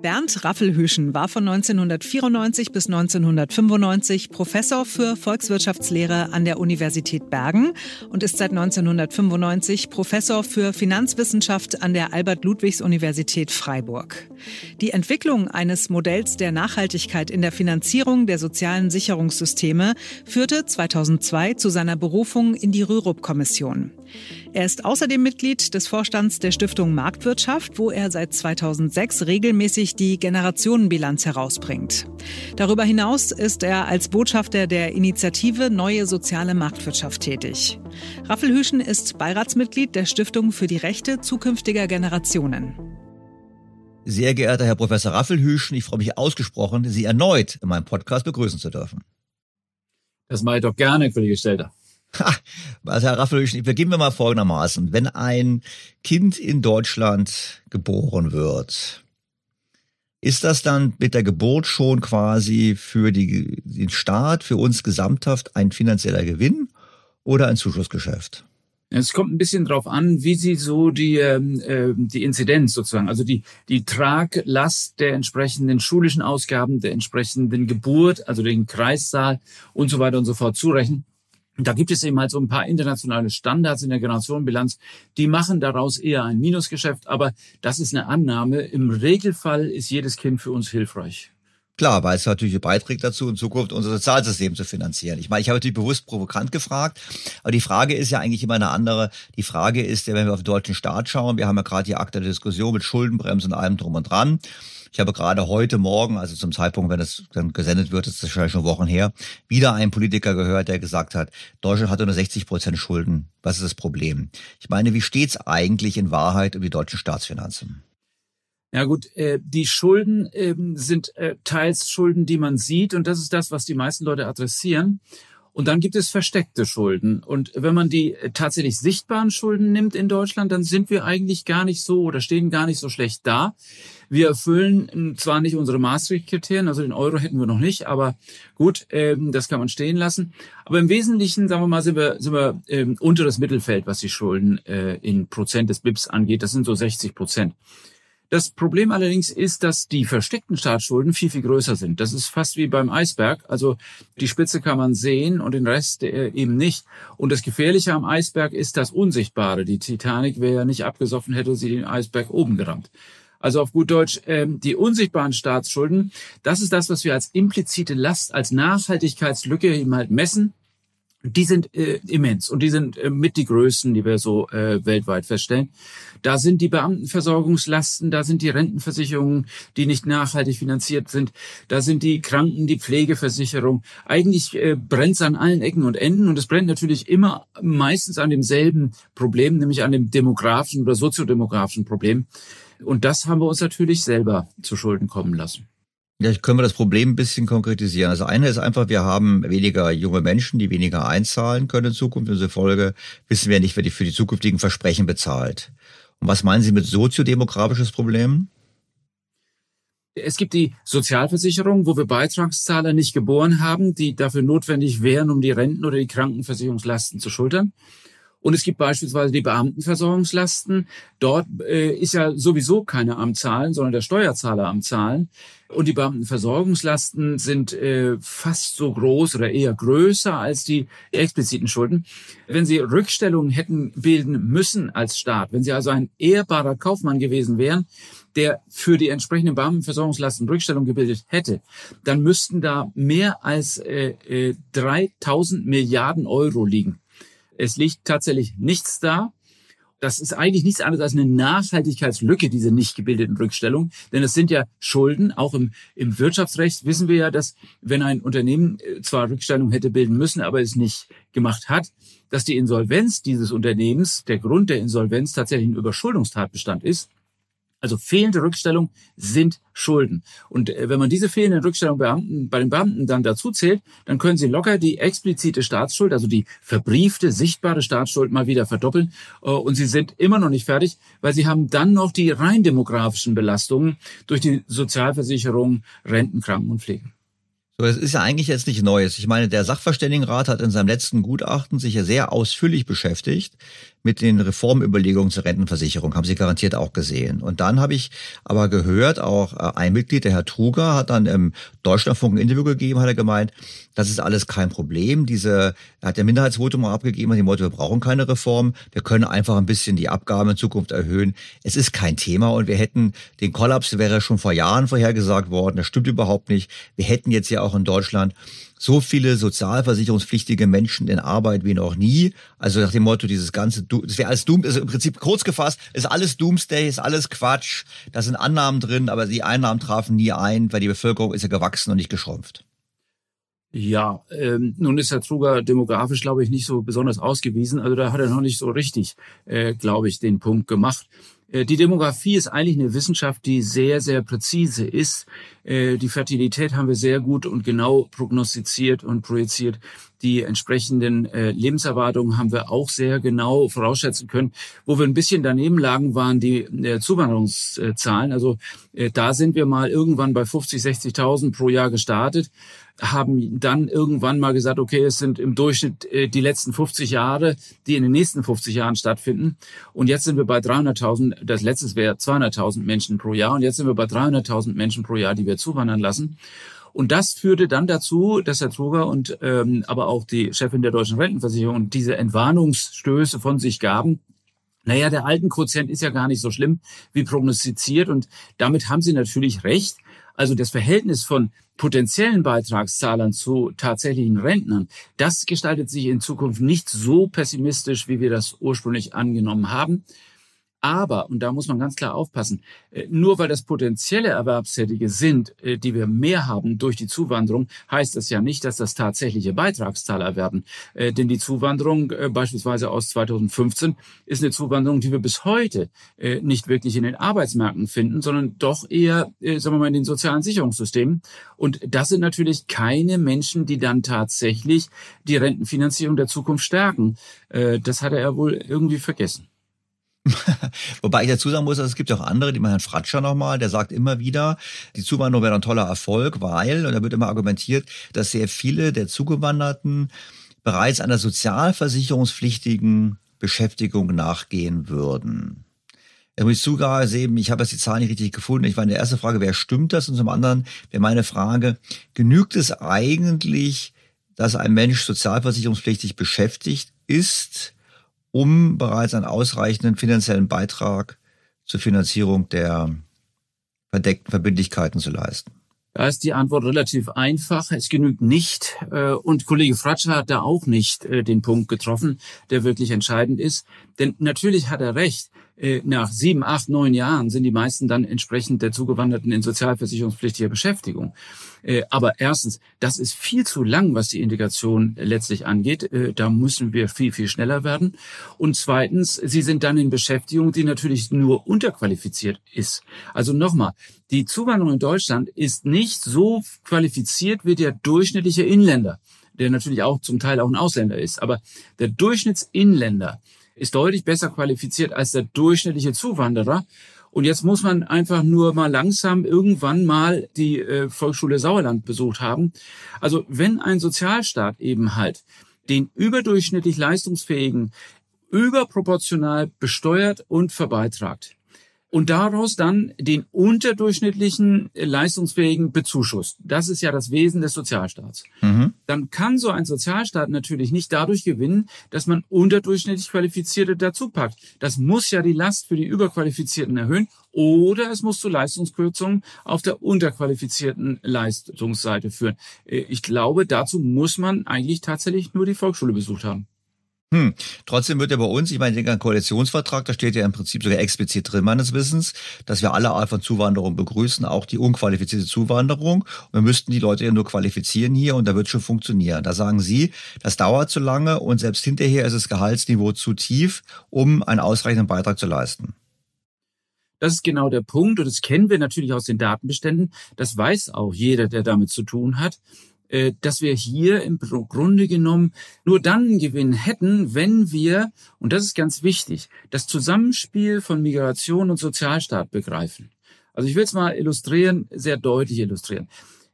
Bernd Raffelhüschen war von 1994 bis 1995 Professor für Volkswirtschaftslehre an der Universität Bergen und ist seit 1995 Professor für Finanzwissenschaft an der Albert-Ludwigs-Universität Freiburg. Die Entwicklung eines Modells der Nachhaltigkeit in der Finanzierung der sozialen Sicherungssysteme führte 2002 zu seiner Berufung in die Rürup-Kommission. Er ist außerdem Mitglied des Vorstands der Stiftung Marktwirtschaft, wo er seit 2006 regelmäßig die Generationenbilanz herausbringt. Darüber hinaus ist er als Botschafter der Initiative Neue Soziale Marktwirtschaft tätig. Raffelhüschen ist Beiratsmitglied der Stiftung für die Rechte zukünftiger Generationen. Sehr geehrter Herr Professor Raffelhüschen, ich freue mich ausgesprochen, Sie erneut in meinem Podcast begrüßen zu dürfen. Das mache ich doch gerne, Kollege Stelter. Also Herr Raffelhüschen, beginnen wir mal folgendermaßen. Wenn ein Kind in Deutschland geboren wird, ist das dann mit der Geburt schon quasi für die, den Staat, für uns gesamthaft ein finanzieller Gewinn oder ein Zuschussgeschäft? Es kommt ein bisschen drauf an, wie Sie so die, äh, die Inzidenz sozusagen, also die, die Traglast der entsprechenden schulischen Ausgaben, der entsprechenden Geburt, also den Kreissaal und so weiter und so fort zurechnen. Da gibt es eben halt so ein paar internationale Standards in der Generationenbilanz, die machen daraus eher ein Minusgeschäft, aber das ist eine Annahme. Im Regelfall ist jedes Kind für uns hilfreich. Klar, weil es natürlich beiträgt dazu, in Zukunft unser Sozialsystem zu finanzieren. Ich meine, ich habe natürlich bewusst provokant gefragt, aber die Frage ist ja eigentlich immer eine andere. Die Frage ist ja, wenn wir auf den deutschen Staat schauen, wir haben ja gerade die aktuelle Diskussion mit Schuldenbremse und allem drum und dran. Ich habe gerade heute Morgen, also zum Zeitpunkt, wenn es dann gesendet wird, ist das wahrscheinlich schon Wochen her, wieder einen Politiker gehört, der gesagt hat, Deutschland hatte nur 60 Prozent Schulden. Was ist das Problem? Ich meine, wie steht's eigentlich in Wahrheit um die deutschen Staatsfinanzen? Ja gut, äh, die Schulden äh, sind äh, teils Schulden, die man sieht und das ist das, was die meisten Leute adressieren. Und dann gibt es versteckte Schulden. Und wenn man die äh, tatsächlich sichtbaren Schulden nimmt in Deutschland, dann sind wir eigentlich gar nicht so oder stehen gar nicht so schlecht da. Wir erfüllen zwar nicht unsere Maastricht-Kriterien, also den Euro hätten wir noch nicht, aber gut, ähm, das kann man stehen lassen. Aber im Wesentlichen, sagen wir mal, sind wir, sind wir ähm, unter das Mittelfeld, was die Schulden äh, in Prozent des BIPs angeht. Das sind so 60 Prozent. Das Problem allerdings ist, dass die versteckten Staatsschulden viel, viel größer sind. Das ist fast wie beim Eisberg. Also die Spitze kann man sehen und den Rest äh, eben nicht. Und das Gefährliche am Eisberg ist das Unsichtbare. Die Titanic wäre ja nicht abgesoffen, hätte sie den Eisberg oben gerammt. Also auf gut Deutsch, ähm, die unsichtbaren Staatsschulden, das ist das, was wir als implizite Last, als Nachhaltigkeitslücke eben halt messen die sind äh, immens und die sind äh, mit die größten, die wir so äh, weltweit feststellen. Da sind die Beamtenversorgungslasten, da sind die Rentenversicherungen, die nicht nachhaltig finanziert sind, da sind die Kranken, die Pflegeversicherung. Eigentlich äh, brennt es an allen Ecken und Enden und es brennt natürlich immer meistens an demselben Problem, nämlich an dem demografischen oder soziodemografischen Problem. Und das haben wir uns natürlich selber zu Schulden kommen lassen. Ja, ich können wir das Problem ein bisschen konkretisieren. Also eine ist einfach, wir haben weniger junge Menschen, die weniger einzahlen können in Zukunft. In dieser Folge wissen wir nicht, wer die für die zukünftigen Versprechen bezahlt. Und was meinen Sie mit soziodemografisches Problem? Es gibt die Sozialversicherung, wo wir Beitragszahler nicht geboren haben, die dafür notwendig wären, um die Renten oder die Krankenversicherungslasten zu schultern. Und es gibt beispielsweise die Beamtenversorgungslasten. Dort äh, ist ja sowieso keine am Zahlen, sondern der Steuerzahler am Zahlen. Und die Beamtenversorgungslasten sind äh, fast so groß oder eher größer als die expliziten Schulden. Wenn Sie Rückstellungen hätten bilden müssen als Staat, wenn Sie also ein ehrbarer Kaufmann gewesen wären, der für die entsprechenden Beamtenversorgungslasten Rückstellung gebildet hätte, dann müssten da mehr als äh, äh, 3000 Milliarden Euro liegen. Es liegt tatsächlich nichts da. das ist eigentlich nichts anderes als eine Nachhaltigkeitslücke, diese nicht gebildeten Rückstellungen. Denn es sind ja Schulden. Auch im, im Wirtschaftsrecht wissen wir ja, dass wenn ein Unternehmen äh, zwar Rückstellungen hätte bilden müssen, aber es nicht gemacht hat, dass die Insolvenz dieses Unternehmens, der Grund der Insolvenz tatsächlich ein Überschuldungstatbestand ist. Also fehlende Rückstellung sind Schulden. Und äh, wenn man diese fehlenden Rückstellungen bei den Beamten dann dazu zählt, dann können sie locker die explizite Staatsschuld, also die verbriefte, sichtbare Staatsschuld mal wieder verdoppeln. Äh, und sie sind immer noch nicht fertig, weil sie haben dann noch die rein demografischen Belastungen durch die Sozialversicherung, Renten, Kranken und Pflegen. So, das ist ja eigentlich jetzt nicht Neues. Ich meine, der Sachverständigenrat hat in seinem letzten Gutachten sich ja sehr ausführlich beschäftigt mit den Reformüberlegungen zur Rentenversicherung. Haben Sie garantiert auch gesehen. Und dann habe ich aber gehört, auch äh, ein Mitglied, der Herr Truger, hat dann im Deutschlandfunk ein Interview gegeben, hat er gemeint, das ist alles kein Problem. Diese, er hat der Minderheitsvotum abgegeben, hat die Motto, wir brauchen keine Reform. Wir können einfach ein bisschen die Abgaben in Zukunft erhöhen. Es ist kein Thema und wir hätten den Kollaps wäre schon vor Jahren vorhergesagt worden. Das stimmt überhaupt nicht. Wir hätten jetzt ja auch in Deutschland so viele sozialversicherungspflichtige Menschen in Arbeit wie noch nie. Also nach dem Motto, dieses ganze, das wäre alles Doom, also im Prinzip kurz gefasst, ist alles Doomsday, ist alles Quatsch. Da sind Annahmen drin, aber die Einnahmen trafen nie ein, weil die Bevölkerung ist ja gewachsen und nicht geschrumpft. Ja, ähm, nun ist Herr Truger demografisch, glaube ich, nicht so besonders ausgewiesen. Also da hat er noch nicht so richtig, äh, glaube ich, den Punkt gemacht. Äh, die Demografie ist eigentlich eine Wissenschaft, die sehr, sehr präzise ist. Äh, die Fertilität haben wir sehr gut und genau prognostiziert und projiziert. Die entsprechenden äh, Lebenserwartungen haben wir auch sehr genau vorausschätzen können. Wo wir ein bisschen daneben lagen, waren die Zuwanderungszahlen. Also da sind wir mal irgendwann bei 50, 60.000 pro Jahr gestartet haben dann irgendwann mal gesagt, okay, es sind im Durchschnitt äh, die letzten 50 Jahre, die in den nächsten 50 Jahren stattfinden. Und jetzt sind wir bei 300.000, das letzte wäre 200.000 Menschen pro Jahr. Und jetzt sind wir bei 300.000 Menschen pro Jahr, die wir zuwandern lassen. Und das führte dann dazu, dass Herr Truger und ähm, aber auch die Chefin der deutschen Rentenversicherung diese Entwarnungsstöße von sich gaben. Naja, der alten Quotient ist ja gar nicht so schlimm wie prognostiziert und damit haben sie natürlich recht. Also das Verhältnis von potenziellen Beitragszahlern zu tatsächlichen Rentnern, das gestaltet sich in Zukunft nicht so pessimistisch, wie wir das ursprünglich angenommen haben. Aber, und da muss man ganz klar aufpassen, äh, nur weil das potenzielle Erwerbstätige sind, äh, die wir mehr haben durch die Zuwanderung, heißt das ja nicht, dass das tatsächliche Beitragszahler werden. Äh, denn die Zuwanderung beispielsweise aus 2015 ist eine Zuwanderung, die wir bis heute nicht wirklich in den Arbeitsmärkten finden, sondern doch eher, sagen wir mal, in den sozialen Sicherungssystemen. Und das sind natürlich keine Menschen, die dann tatsächlich die Rentenfinanzierung der Zukunft stärken. Das hat er wohl irgendwie vergessen. Wobei ich dazu sagen muss, es gibt ja auch andere, die Herrn Fratscher nochmal, der sagt immer wieder, die Zuwanderung wäre ein toller Erfolg, weil, und da wird immer argumentiert, dass sehr viele der Zugewanderten bereits einer sozialversicherungspflichtigen Beschäftigung nachgehen würden. Da muss ich zugeben, ich habe jetzt die Zahlen nicht richtig gefunden. Ich war in der ersten Frage, wer stimmt das? Und zum anderen wäre meine Frage, genügt es eigentlich, dass ein Mensch sozialversicherungspflichtig beschäftigt ist, um bereits einen ausreichenden finanziellen Beitrag zur Finanzierung der verdeckten Verbindlichkeiten zu leisten? Da ist die Antwort relativ einfach. Es genügt nicht. Äh, und Kollege Fratscher hat da auch nicht äh, den Punkt getroffen, der wirklich entscheidend ist. Denn natürlich hat er recht. Äh, nach sieben, acht, neun Jahren sind die meisten dann entsprechend der Zugewanderten in sozialversicherungspflichtiger Beschäftigung. Äh, aber erstens, das ist viel zu lang, was die Integration letztlich angeht. Äh, da müssen wir viel, viel schneller werden. Und zweitens, sie sind dann in Beschäftigung, die natürlich nur unterqualifiziert ist. Also nochmal, die Zuwanderung in Deutschland ist nicht so qualifiziert wie der durchschnittliche Inländer der natürlich auch zum Teil auch ein Ausländer ist. Aber der Durchschnittsinländer ist deutlich besser qualifiziert als der durchschnittliche Zuwanderer. Und jetzt muss man einfach nur mal langsam irgendwann mal die äh, Volksschule Sauerland besucht haben. Also wenn ein Sozialstaat eben halt den überdurchschnittlich leistungsfähigen überproportional besteuert und verbeitragt, und daraus dann den unterdurchschnittlichen äh, leistungsfähigen Bezuschuss. Das ist ja das Wesen des Sozialstaats. Mhm. Dann kann so ein Sozialstaat natürlich nicht dadurch gewinnen, dass man unterdurchschnittlich Qualifizierte dazu packt. Das muss ja die Last für die Überqualifizierten erhöhen oder es muss zu Leistungskürzungen auf der unterqualifizierten Leistungsseite führen. Äh, ich glaube, dazu muss man eigentlich tatsächlich nur die Volksschule besucht haben. Hm. Trotzdem wird ja bei uns, ich meine, den Koalitionsvertrag, da steht ja im Prinzip sogar explizit drin, meines Wissens, dass wir alle Art von Zuwanderung begrüßen, auch die unqualifizierte Zuwanderung. Und wir müssten die Leute ja nur qualifizieren hier und da wird schon funktionieren. Da sagen Sie, das dauert zu lange und selbst hinterher ist das Gehaltsniveau zu tief, um einen ausreichenden Beitrag zu leisten. Das ist genau der Punkt und das kennen wir natürlich aus den Datenbeständen. Das weiß auch jeder, der damit zu tun hat. Äh, dass wir hier im Grunde genommen nur dann einen Gewinn hätten, wenn wir, und das ist ganz wichtig, das Zusammenspiel von Migration und Sozialstaat begreifen. Also ich will es mal illustrieren, sehr deutlich illustrieren.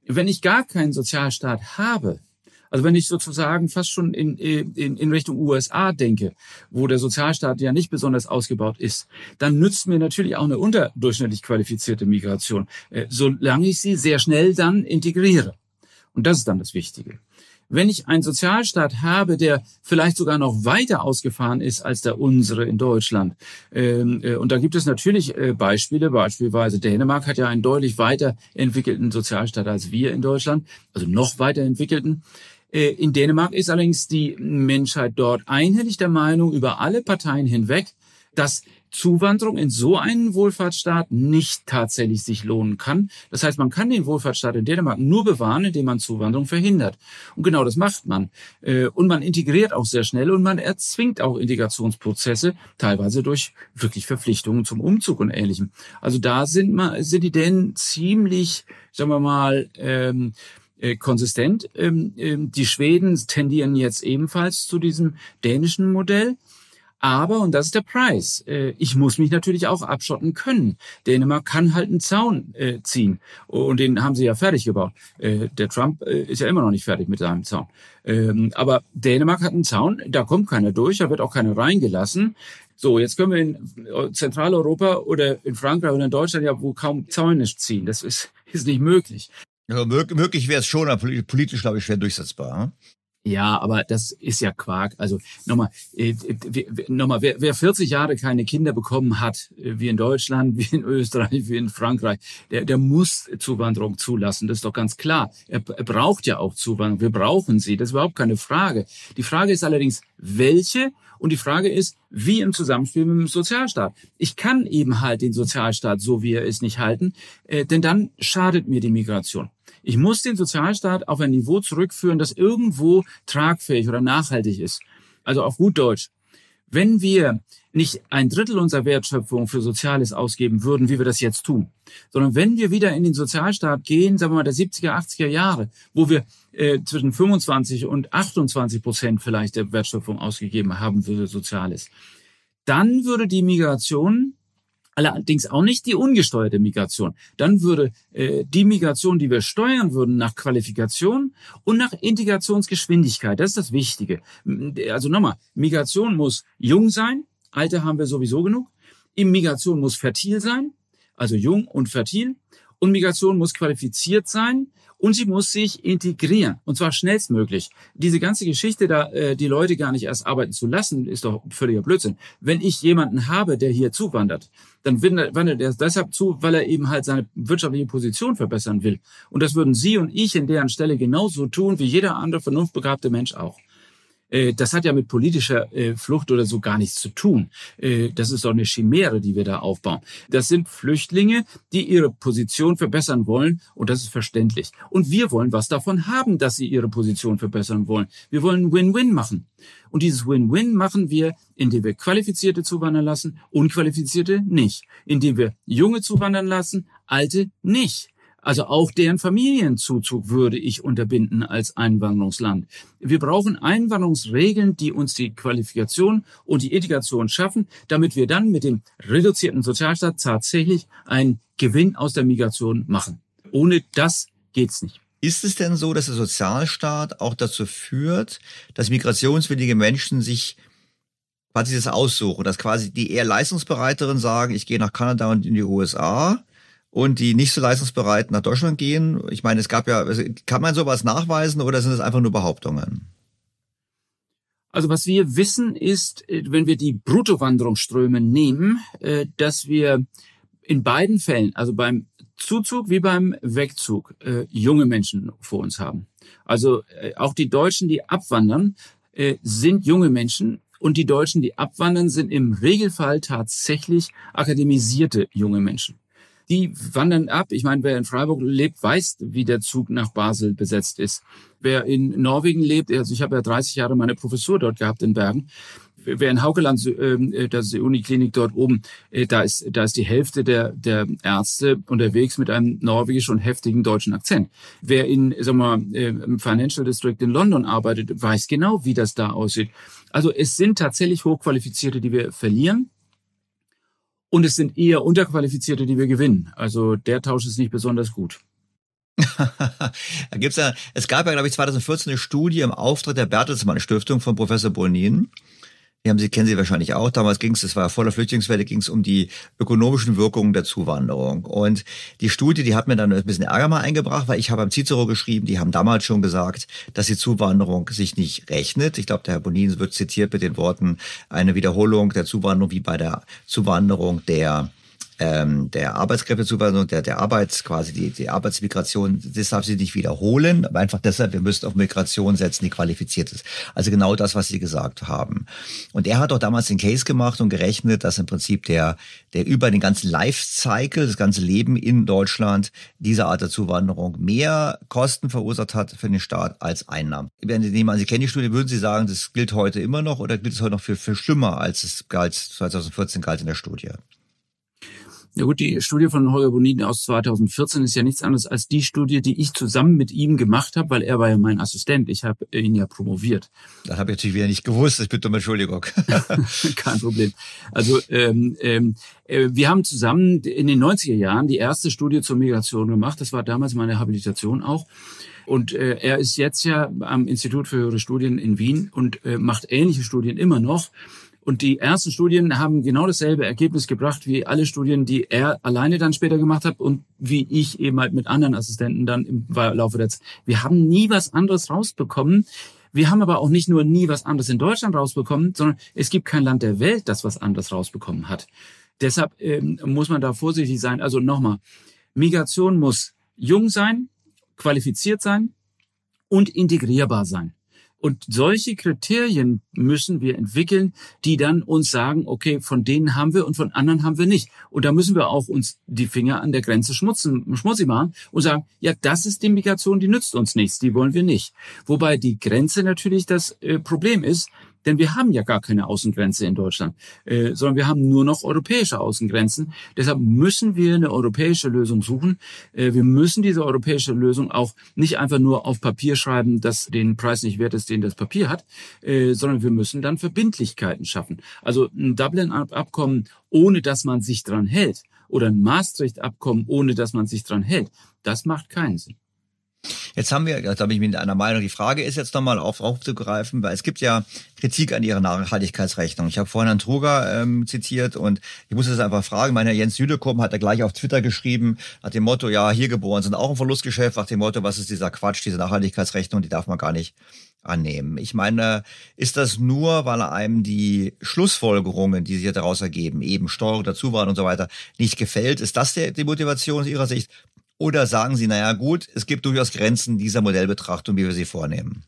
Wenn ich gar keinen Sozialstaat habe, also wenn ich sozusagen fast schon in, in, in Richtung USA denke, wo der Sozialstaat ja nicht besonders ausgebaut ist, dann nützt mir natürlich auch eine unterdurchschnittlich qualifizierte Migration, äh, solange ich sie sehr schnell dann integriere. Und das ist dann das Wichtige. Wenn ich einen Sozialstaat habe, der vielleicht sogar noch weiter ausgefahren ist als der unsere in Deutschland, ähm, äh, und da gibt es natürlich äh, Beispiele, beispielsweise Dänemark hat ja einen deutlich weiterentwickelten Sozialstaat als wir in Deutschland, also noch weiterentwickelten. Äh, in Dänemark ist allerdings die Menschheit dort einhellig der Meinung über alle Parteien hinweg, dass Zuwanderung in so einen Wohlfahrtsstaat nicht tatsächlich sich lohnen kann. Das heißt, man kann den Wohlfahrtsstaat in Dänemark nur bewahren, indem man Zuwanderung verhindert. Und genau das macht man. Äh, und man integriert auch sehr schnell und man erzwingt auch Integrationsprozesse, teilweise durch wirklich Verpflichtungen zum Umzug und Ähnlichem. Also da sind, man, sind die Dänen ziemlich, sagen wir mal, ähm, äh, konsistent. Ähm, ähm, die Schweden tendieren jetzt ebenfalls zu diesem dänischen Modell. Aber, und das ist der Preis, äh, ich muss mich natürlich auch abschotten können. Dänemark kann halt einen Zaun äh, ziehen. Und den haben sie ja fertig gebaut. Äh, der Trump ist ja immer noch nicht fertig mit seinem Zaun. Ähm, aber Dänemark hat einen Zaun, da kommt keiner durch, da wird auch keiner reingelassen. So, jetzt können wir in Zentraleuropa oder in Frankreich oder in Deutschland ja wo kaum Zäune ziehen. Das ist, ist nicht möglich. Ja, möglich wäre es schon, aber politisch, glaube ich, schwer durchsetzbar. Ja, aber das ist ja Quark. Also nochmal, äh, nochmal wer, wer 40 Jahre keine Kinder bekommen hat, äh, wie in Deutschland, wie in Österreich, wie in Frankreich, der, der muss Zuwanderung zulassen. Das ist doch ganz klar. Er, er braucht ja auch Zuwanderung. Wir brauchen sie. Das ist überhaupt keine Frage. Die Frage ist allerdings, welche? Und die Frage ist, wie im Zusammenspiel mit dem Sozialstaat. Ich kann eben halt den Sozialstaat so, wie er ist, nicht halten, äh, denn dann schadet mir die Migration. Ich muss den Sozialstaat auf ein Niveau zurückführen, das irgendwo tragfähig oder nachhaltig ist. Also auf gut Deutsch. Wenn wir nicht ein Drittel unserer Wertschöpfung für Soziales ausgeben würden, wie wir das jetzt tun, sondern wenn wir wieder in den Sozialstaat gehen, sagen wir mal der 70er, 80er Jahre, wo wir äh, zwischen 25 und 28 Prozent vielleicht der Wertschöpfung ausgegeben haben für Soziales, dann würde die Migration allerdings auch nicht die ungesteuerte Migration. Dann würde äh, die Migration, die wir steuern würden, nach Qualifikation und nach Integrationsgeschwindigkeit. Das ist das Wichtige. Also nochmal, Migration muss jung sein, Alter haben wir sowieso genug. Migration muss fertil sein, also jung und fertil. Und Migration muss qualifiziert sein und sie muss sich integrieren und zwar schnellstmöglich. Diese ganze Geschichte, da äh, die Leute gar nicht erst arbeiten zu lassen, ist doch völliger Blödsinn. Wenn ich jemanden habe, der hier zuwandert, dann wandert er deshalb zu, weil er eben halt seine wirtschaftliche Position verbessern will. Und das würden Sie und ich in deren Stelle genauso tun wie jeder andere vernunftbegabte Mensch auch. Äh, das hat ja mit politischer äh, Flucht oder so gar nichts zu tun. Äh, das ist doch eine Chimäre, die wir da aufbauen. Das sind Flüchtlinge, die ihre Position verbessern wollen und das ist verständlich. Und wir wollen was davon haben, dass sie ihre Position verbessern wollen. Wir wollen Win-Win machen. Und dieses Win-Win machen wir, indem wir Qualifizierte zuwandern lassen, Unqualifizierte nicht. Indem wir Junge zuwandern lassen, Alte nicht. Also auch deren Familienzuzug würde ich unterbinden als Einwanderungsland. Wir brauchen Einwanderungsregeln, die uns die Qualifikation und die Integration schaffen, damit wir dann mit dem reduzierten Sozialstaat tatsächlich einen Gewinn aus der Migration machen. Ohne das geht's nicht. Ist es denn so, dass der Sozialstaat auch dazu führt, dass migrationswillige Menschen sich quasi das aussuchen, dass quasi die eher leistungsbereiteren sagen, ich gehe nach Kanada und in die USA und die nicht so leistungsbereit nach Deutschland gehen? Ich meine, es gab ja, also kann man sowas nachweisen oder sind es einfach nur Behauptungen? Also was wir wissen ist, äh, wenn wir die Bruttowanderungsströme nehmen, äh, dass wir in beiden Fällen, also beim Zuzug wie beim Wegzug, äh, junge Menschen vor uns haben. Also auch die Deutschen, die abwandern, sind junge Menschen, Und die Deutschen, die abwandern, sind im Regelfall tatsächlich akademisierte junge Menschen. Die wandern ab. Ich meine, wer in Freiburg lebt, weiß, wie der Zug nach Basel besetzt ist. Wer in Norwegen lebt, also ich habe ja 30 Jahre meine Professur dort gehabt in Bergen, wer in Haukeland, äh, das ist die Uniklinik dort oben, äh, da ist, da ist die Hälfte der, der Ärzte unterwegs mit einem norwegisch und heftigen deutschen Akzent. Wer in, sag mal, äh, im Financial District in London arbeitet, weiß genau, wie das da aussieht. Also es sind tatsächlich Hochqualifizierte, die wir verlieren. Und es sind eher Unterqualifizierte, die wir gewinnen. Also der Tausch ist nicht besonders gut. da gibt's ja, es gab ja, glaube ich, 2014 eine Studie im Auftrag der Bertelsmann Stiftung von Professor Bonin. Die haben Sie, kennen Sie wahrscheinlich auch. Damals ging es, das war vor der Flüchtlingswelle, ging es um die ökonomischen Wirkungen der Zuwanderung. Und die Studie, die hat mir dann ein bisschen Ärger mal eingebracht, weil ich habe am Cicero geschrieben, die haben damals schon gesagt, dass die Zuwanderung sich nicht rechnet. Ich glaube, der Herr Bonin wird zitiert mit den Worten, eine Wiederholung der Zuwanderung wie bei der Zuwanderung der ähm, der Arbeitskräftezuwanderung, der, der Arbeits, quasi die, die Arbeitsmigration, das darf sie nicht wiederholen, aber einfach deshalb, wir müssen auf Migration setzen, die qualifiziert ist. Also genau das, was Sie gesagt haben. Und er hat auch damals den Case gemacht und gerechnet, dass im Prinzip der, der über den ganzen Lifecycle, das ganze Leben in Deutschland, diese Art der Zuwanderung mehr Kosten verursacht hat für den Staat als Einnahmen. Wenn Sie nehmen an, Sie kennen die Studie, würden Sie sagen, das gilt heute immer noch oder gilt es heute noch für, für schlimmer, als es galt 2014 galt in der Studie? Ja gut, die Studie von Holger Bonin aus 2014 ist ja nichts anderes als die Studie, die ich zusammen mit ihm gemacht habe, weil er war ja mein Assistent. Ich habe ihn ja promoviert. Das habe ich natürlich wieder nicht gewusst. Ich bitte um Entschuldigung. Kein Problem. Also ähm, ähm, äh, wir haben zusammen in den 90er Jahren die erste Studie zur Migration gemacht. Das war damals meine Habilitation auch. Und äh, er ist jetzt ja am Institut für höhere Studien in Wien und äh, macht ähnliche Studien immer noch. Und die ersten Studien haben genau dasselbe Ergebnis gebracht wie alle Studien, die er alleine dann später gemacht hat und wie ich eben halt mit anderen Assistenten dann im Laufe der Zeit. Wir haben nie was anderes rausbekommen. Wir haben aber auch nicht nur nie was anderes in Deutschland rausbekommen, sondern es gibt kein Land der Welt, das was anderes rausbekommen hat. Deshalb ähm, muss man da vorsichtig sein. Also nochmal, Migration muss jung sein, qualifiziert sein und integrierbar sein. Und solche Kriterien müssen wir entwickeln, die dann uns sagen, okay, von denen haben wir und von anderen haben wir nicht. Und da müssen wir auch uns die Finger an der Grenze schmutzen, schmutzig machen und sagen, ja, das ist die Migration, die nützt uns nichts, die wollen wir nicht. Wobei die Grenze natürlich das äh, Problem ist, denn wir haben ja gar keine Außengrenze in Deutschland, äh, sondern wir haben nur noch europäische Außengrenzen. Deshalb müssen wir eine europäische Lösung suchen. Äh, wir müssen diese europäische Lösung auch nicht einfach nur auf Papier schreiben, dass den Preis nicht wert ist, den das Papier hat, äh, sondern wir müssen dann Verbindlichkeiten schaffen. Also ein Dublin-Abkommen, ohne dass man sich dran hält, oder ein Maastricht-Abkommen, ohne dass man sich dran hält, das macht keinen Sinn. Jetzt haben wir, da bin ich mit einer Meinung, die Frage ist jetzt nochmal auf, aufzugreifen, weil es gibt ja Kritik an ihrer Nachhaltigkeitsrechnung. Ich habe vorhin Herrn Truger ähm, zitiert und ich muss jetzt einfach fragen, mein Herr Jens Südekum hat er gleich auf Twitter geschrieben, nach dem Motto, ja, hier geboren sind auch ein Verlustgeschäft, nach dem Motto, was ist dieser Quatsch, diese Nachhaltigkeitsrechnung, die darf man gar nicht annehmen. Ich meine, ist das nur, weil einem die Schlussfolgerungen, die sich daraus ergeben, eben Steuerung dazu waren und so weiter, nicht gefällt? Ist das die Motivation aus Ihrer Sicht? Oder sagen Sie, naja gut, es gibt durchaus Grenzen dieser Modellbetrachtung, wie wir sie vornehmen?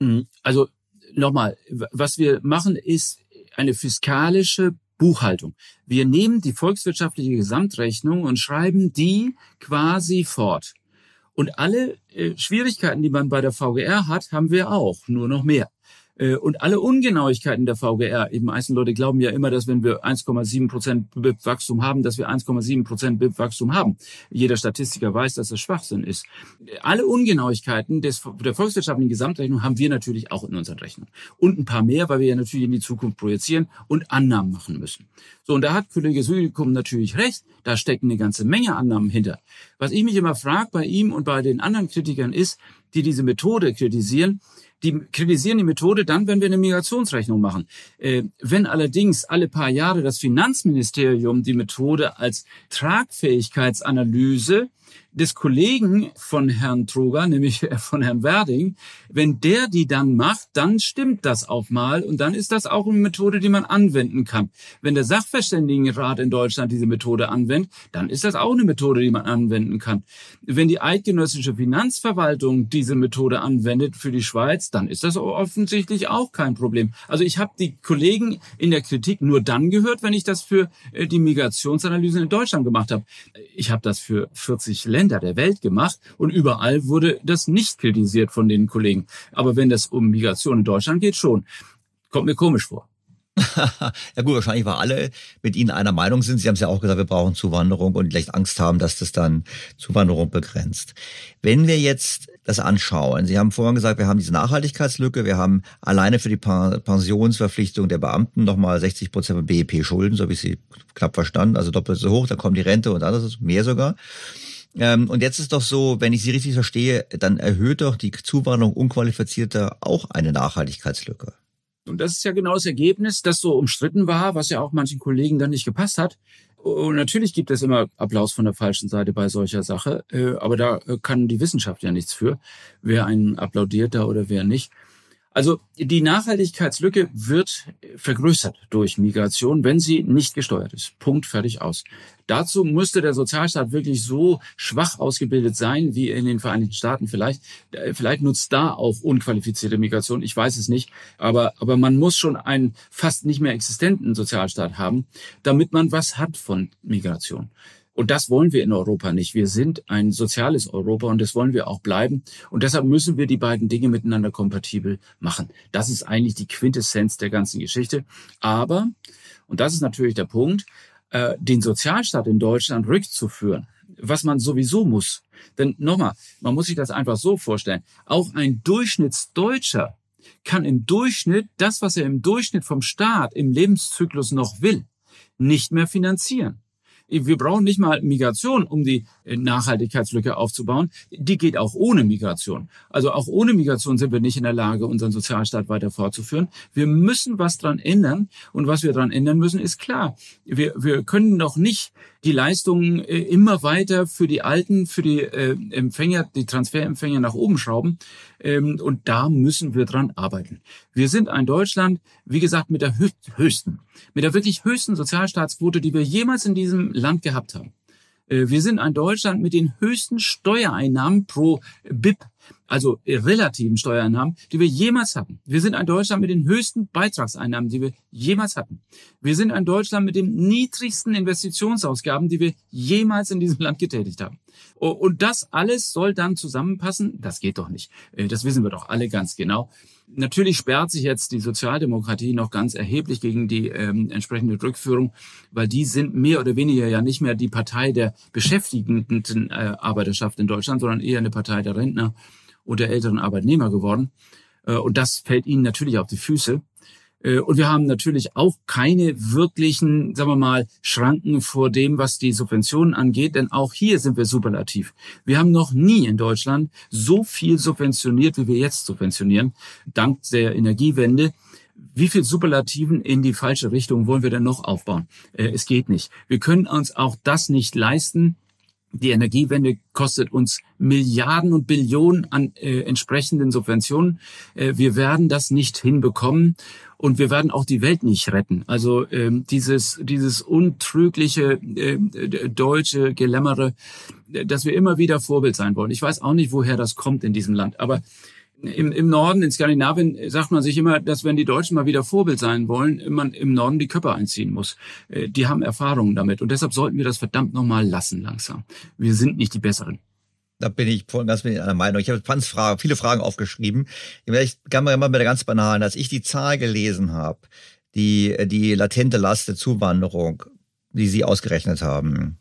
Mhm. Also nochmal, was wir machen, ist eine fiskalische Buchhaltung. Wir nehmen die volkswirtschaftliche Gesamtrechnung und schreiben die quasi fort. Und alle äh, Schwierigkeiten, die man bei der VGR hat, haben wir auch, nur noch mehr. Äh, und alle Ungenauigkeiten der VGR, die meisten Leute glauben ja immer, dass wenn wir 1,7 Prozent BIP-Wachstum haben, dass wir 1,7 Prozent BIP-Wachstum haben. Jeder Statistiker weiß, dass das Schwachsinn ist. Alle Ungenauigkeiten des, der volkswirtschaftlichen Gesamtrechnung haben wir natürlich auch in unseren Rechnungen. Und ein paar mehr, weil wir ja natürlich in die Zukunft projizieren und Annahmen machen müssen. So, und da hat Kollege Südikum natürlich recht. Da stecken eine ganze Menge Annahmen hinter. Was ich mich immer frage bei ihm und bei den anderen Kritikern ist, die diese Methode kritisieren, die kritisieren die Methode dann, wenn wir eine Migrationsrechnung machen. Äh, wenn allerdings alle paar Jahre das Finanzministerium die Methode als Tragfähigkeitsanalyse des Kollegen von Herrn Troger, nämlich von Herrn Werding, wenn der die dann macht, dann stimmt das auch mal und dann ist das auch eine Methode, die man anwenden kann. Wenn der Sachverständigenrat in Deutschland diese Methode anwendet, dann ist das auch eine Methode, die man anwenden kann. Wenn die eidgenössische Finanzverwaltung diese Methode anwendet für die Schweiz, dann ist das offensichtlich auch kein Problem. Also ich habe die Kollegen in der Kritik nur dann gehört, wenn ich das für äh, die Migrationsanalysen in Deutschland gemacht habe. Ich habe das für 40 Länder der Welt gemacht und überall wurde das nicht kritisiert von den Kollegen. Aber wenn das um Migration in Deutschland geht, schon. Kommt mir komisch vor. ja gut, wahrscheinlich, weil alle mit Ihnen einer Meinung sind. Sie haben es ja auch gesagt, wir brauchen Zuwanderung und vielleicht Angst haben, dass das dann Zuwanderung begrenzt. Wenn wir jetzt das anschauen, Sie haben vorhin gesagt, wir haben diese Nachhaltigkeitslücke, wir haben alleine für die Pensionsverpflichtung der Beamten nochmal 60 Prozent BIP Schulden, so habe ich Sie knapp verstanden, also doppelt so hoch, da kommt die Rente und alles, mehr sogar. Ähm, und jetzt ist doch so, wenn ich Sie richtig verstehe, dann erhöht doch die Zuwanderung unqualifizierter auch eine Nachhaltigkeitslücke. Und das ist ja genau das Ergebnis, das so umstritten war, was ja auch manchen Kollegen dann nicht gepasst hat. Und natürlich gibt es immer Applaus von der falschen Seite bei solcher Sache, äh, aber da äh, kann die Wissenschaft ja nichts für, wer einen applaudiert da oder wer nicht. Also die Nachhaltigkeitslücke wird vergrößert durch Migration, wenn sie nicht gesteuert ist. Punkt, fertig aus. Dazu müsste der Sozialstaat wirklich so schwach ausgebildet sein wie in den Vereinigten Staaten. Vielleicht, äh, vielleicht nutzt da auch unqualifizierte Migration. Ich weiß es nicht. Aber, aber man muss schon einen fast nicht mehr existenten Sozialstaat haben, damit man was hat von Migration. Und das wollen wir in Europa nicht. Wir sind ein soziales Europa und das wollen wir auch bleiben. Und deshalb müssen wir die beiden Dinge miteinander kompatibel machen. Das ist eigentlich die Quintessenz der ganzen Geschichte. Aber, und das ist natürlich der Punkt, äh, den Sozialstaat in Deutschland rückzuführen, was man sowieso muss. Denn nochmal, man muss sich das einfach so vorstellen. Auch ein Durchschnittsdeutscher kann im Durchschnitt das, was er im Durchschnitt vom Staat im Lebenszyklus noch will, nicht mehr finanzieren. Wir brauchen nicht mal Migration, um die äh, Nachhaltigkeitslücke aufzubauen. Die geht auch ohne Migration. Also auch ohne Migration sind wir nicht in der Lage, unseren Sozialstaat weiter fortzuführen. Wir müssen was dran ändern. Und was wir dran ändern müssen, ist klar. Wir, wir können doch nicht die Leistungen äh, immer weiter für die Alten, für die äh, Empfänger, die Transferempfänger nach oben schrauben. Ähm, und da müssen wir dran arbeiten. Wir sind ein Deutschland, wie gesagt, mit der höchsten, mit der wirklich höchsten Sozialstaatsquote, die wir jemals in diesem Land gehabt haben. Äh, wir sind ein Deutschland mit den höchsten Steuereinnahmen pro BIP also relativen Steuereinnahmen, die wir jemals hatten. Wir sind ein Deutschland mit den höchsten Beitragseinnahmen, die wir jemals hatten. Wir sind ein Deutschland mit den niedrigsten Investitionsausgaben, die wir jemals in diesem Land getätigt haben. Und das alles soll dann zusammenpassen? Das geht doch nicht. Äh, das wissen wir doch alle ganz genau. Natürlich sperrt sich jetzt die Sozialdemokratie noch ganz erheblich gegen die ähm, entsprechende Rückführung, weil die sind mehr oder weniger ja nicht mehr die Partei der beschäftigten äh, Arbeiterschaft in Deutschland, sondern eher eine Partei der Rentner und der älteren Arbeitnehmer geworden. Äh, und das fällt ihnen natürlich auf die Füße. Äh, und wir haben natürlich auch keine wirklichen, sagen wir mal, Schranken vor dem, was die Subventionen angeht, denn auch hier sind wir superlativ. Wir haben noch nie in Deutschland so viel subventioniert, wie wir jetzt subventionieren, dank der Energiewende. Wie viel Superlativen in die falsche Richtung wollen wir denn noch aufbauen? Äh, es geht nicht. Wir können uns auch das nicht leisten. Die Energiewende kostet uns Milliarden und Billionen an äh, entsprechenden Subventionen. Äh, wir werden das nicht hinbekommen und wir werden auch die Welt nicht retten. Also ähm, dieses dieses untrügliche äh, deutsche Gelämmere, dass wir immer wieder Vorbild sein wollen. Ich weiß auch nicht, woher das kommt in diesem Land, aber im, im Norden, in Skandinavien, sagt man sich immer, dass wenn die Deutschen mal wieder Vorbild sein wollen, man im Norden die Köpfe einziehen muss. Äh, die haben Erfahrungen damit. Und deshalb sollten wir das verdammt nochmal lassen langsam. Wir sind nicht die Besseren. Da bin ich voll ganz mit einer Meinung. Ich habe ganz Fragen, viele Fragen aufgeschrieben. Ich kann mal mit der ganz banalen, als ich die Zahl gelesen habe, die, die latente Last der Zuwanderung, die Sie ausgerechnet haben,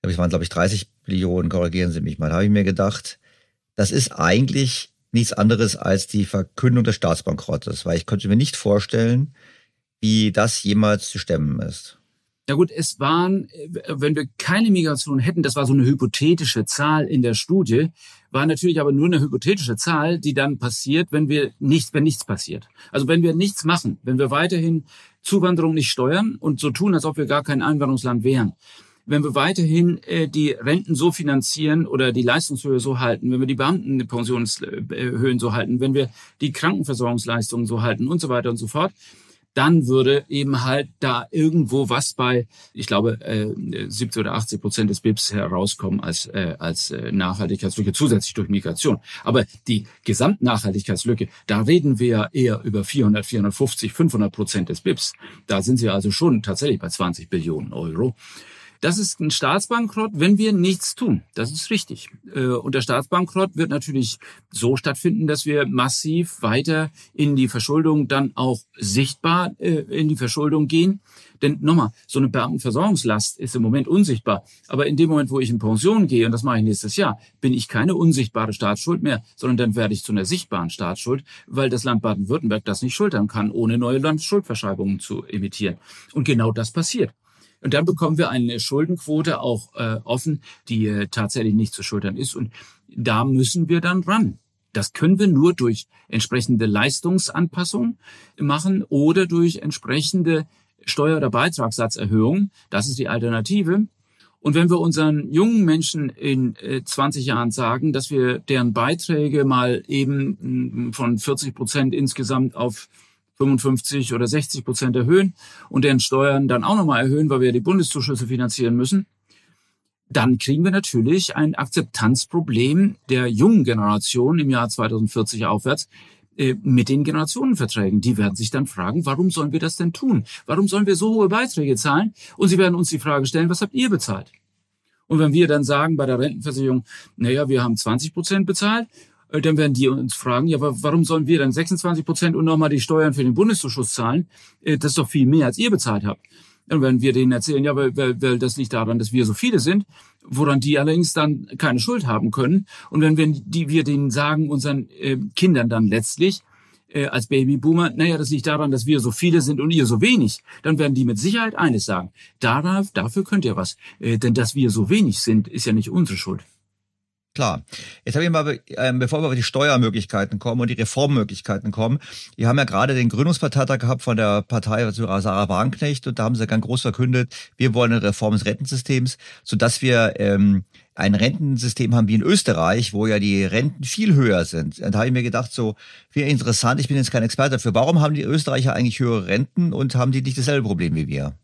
das waren, glaube ich, 30 Billionen, korrigieren Sie mich mal, da habe ich mir gedacht, das ist eigentlich nichts anderes als die Verkündung des Staatsbankrottes, weil ich könnte mir nicht vorstellen, wie das jemals zu stemmen ist. Ja gut, es waren, wenn wir keine Migration hätten, das war so eine hypothetische Zahl in der Studie, war natürlich aber nur eine hypothetische Zahl, die dann passiert, wenn wir nichts, wenn nichts passiert. Also wenn wir nichts machen, wenn wir weiterhin Zuwanderung nicht steuern und so tun, als ob wir gar kein Einwanderungsland wären, wenn wir weiterhin äh, die Renten so finanzieren oder die Leistungshöhe so halten, wenn wir die Beamtenpensionshöhen so halten, wenn wir die Krankenversorgungsleistungen so halten und so weiter und so fort, dann würde eben halt da irgendwo was bei, ich glaube, äh, 70 oder 80 Prozent des BIPs herauskommen als, äh, als äh, Nachhaltigkeitslücke zusätzlich durch Migration. Aber die Gesamtnachhaltigkeitslücke, da reden wir ja eher über 400, 450, 500 Prozent des BIPs. Da sind sie also schon tatsächlich bei 20 Billionen Euro. Das ist ein Staatsbankrott, wenn wir nichts tun. Das ist richtig. Äh, und der Staatsbankrott wird natürlich so stattfinden, dass wir massiv weiter in die Verschuldung dann auch sichtbar äh, in die Verschuldung gehen. Denn nochmal, so eine Beamtenversorgungslast ist im Moment unsichtbar. Aber in dem Moment, wo ich in Pension gehe, und das mache ich nächstes Jahr, bin ich keine unsichtbare Staatsschuld mehr, sondern dann werde ich zu einer sichtbaren Staatsschuld, weil das Land Baden-Württemberg das nicht schultern kann, ohne neue Landsschuldverschreibungen zu emittieren. Und genau das passiert. Und dann bekommen wir eine Schuldenquote auch äh, offen, die äh, tatsächlich nicht zu schultern ist. Und da müssen wir dann ran. Das können wir nur durch entsprechende Leistungsanpassungen machen oder durch entsprechende Steuer- oder Beitragssatzerhöhungen. Das ist die Alternative. Und wenn wir unseren jungen Menschen in 20 äh, Jahren sagen, dass wir deren Beiträge mal eben von 40 Prozent insgesamt auf 55 oder 60 Prozent erhöhen und deren Steuern dann auch nochmal erhöhen, weil wir die Bundeszuschüsse finanzieren müssen, dann kriegen wir natürlich ein Akzeptanzproblem der jungen Generation im Jahr 2040 aufwärts äh, mit den Generationenverträgen. Die werden sich dann fragen, warum sollen wir das denn tun? Warum sollen wir so hohe Beiträge zahlen? Und sie werden uns die Frage stellen, was habt ihr bezahlt? Und wenn wir dann sagen bei der Rentenversicherung, naja, wir haben 20 Prozent bezahlt dann werden die uns fragen, ja, warum sollen wir dann 26 Prozent und nochmal die Steuern für den Bundeszuschuss zahlen? Äh, das ist doch viel mehr, als ihr bezahlt habt. Dann werden wir denen erzählen, ja, weil, weil, weil das liegt daran, dass wir so viele sind, woran die allerdings dann keine Schuld haben können. Und wenn wir, die, wir denen sagen, unseren äh, Kindern dann letztlich, äh, als Babyboomer, naja, das liegt daran, dass wir so viele sind und ihr so wenig, dann werden die mit Sicherheit eines sagen. Darauf, dafür könnt ihr was. Äh, denn dass wir so wenig sind, ist ja nicht unsere Schuld. Klar. Jetzt habe ich mal, ähm, bevor wir auf die Steuermöglichkeiten kommen und die Reformmöglichkeiten kommen, wir haben ja gerade den Gründungsparteitag gehabt von der Partei Sarah Wagenknecht und da haben sie ganz groß verkündet, wir wollen eine Reform des Rentensystems, sodass wir ähm, ein Rentensystem haben wie in Österreich, wo ja die Renten viel höher sind. Da habe ich mir gedacht, so, wie interessant, ich bin jetzt kein Experte dafür. Warum haben die Österreicher eigentlich höhere Renten und haben die nicht dasselbe Problem wie wir?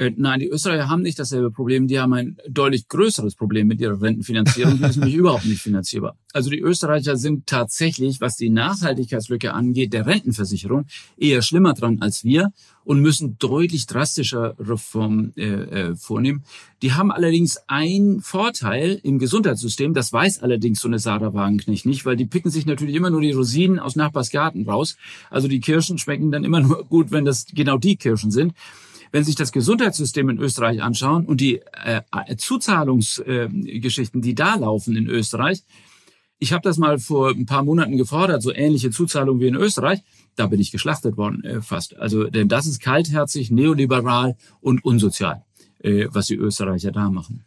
Äh, nein, die Österreicher haben nicht dasselbe Problem. Die haben ein deutlich größeres Problem mit ihrer Rentenfinanzierung. Die ist nämlich überhaupt nicht finanzierbar. Also die Österreicher sind tatsächlich, was die Nachhaltigkeitslücke angeht, der Rentenversicherung eher schlimmer dran als wir und müssen deutlich drastischer Reformen äh, äh, vornehmen. Die haben allerdings einen Vorteil im Gesundheitssystem. Das weiß allerdings so eine Sarah Wagenknecht nicht, weil die picken sich natürlich immer nur die Rosinen aus Nachbarsgarten raus. Also die Kirschen schmecken dann immer nur gut, wenn das genau die Kirschen sind. Wenn Sie sich das Gesundheitssystem in Österreich anschauen und die äh, Zuzahlungsgeschichten, äh, die da laufen in Österreich, ich habe das mal vor ein paar Monaten gefordert, so ähnliche Zuzahlungen wie in Österreich. Da bin ich geschlachtet worden äh, fast. Also denn das ist kaltherzig, neoliberal und unsozial, äh, was die Österreicher da machen.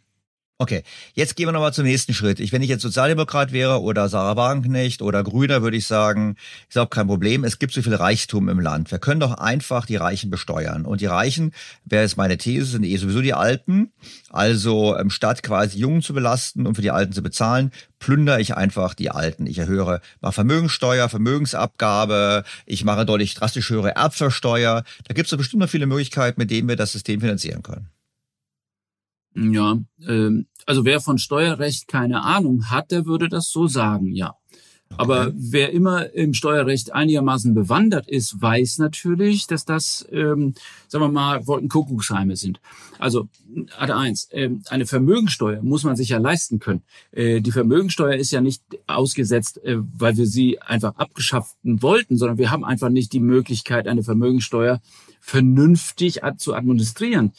Okay, jetzt gehen wir nochmal zum nächsten Schritt. Ich, wenn ich jetzt Sozialdemokrat wäre oder Sarah Wagenknecht oder Grüner, würde ich sagen, ist auch kein Problem. Es gibt so viel Reichtum im Land. Wir können doch einfach die Reichen besteuern. Und die Reichen, wäre es meine These, sind eh sowieso die Alten. Also ähm, statt quasi Jungen zu belasten und für die Alten zu bezahlen, plündere ich einfach die Alten. Ich erhöhe mal Vermögenssteuer, Vermögensabgabe, ich mache deutlich drastisch höhere Erbversteuer. Da gibt es doch bestimmt noch viele Möglichkeiten, mit denen wir das System finanzieren können. Ja, ähm, also wer von Steuerrecht keine Ahnung hat, der würde das so sagen, ja. Okay. Aber wer immer im Steuerrecht einigermaßen bewandert ist, weiß natürlich, dass das, ähm, sagen wir mal, Wolkenkuckucksheime sind. Also, Art eins, äh, eine Vermögensteuer muss man sich ja leisten können. Äh, die Vermögensteuer ist ja nicht ausgesetzt, äh, weil wir sie einfach abgeschaffen wollten, sondern wir haben einfach nicht die Möglichkeit, eine Vermögensteuer vernünftig zu administrieren.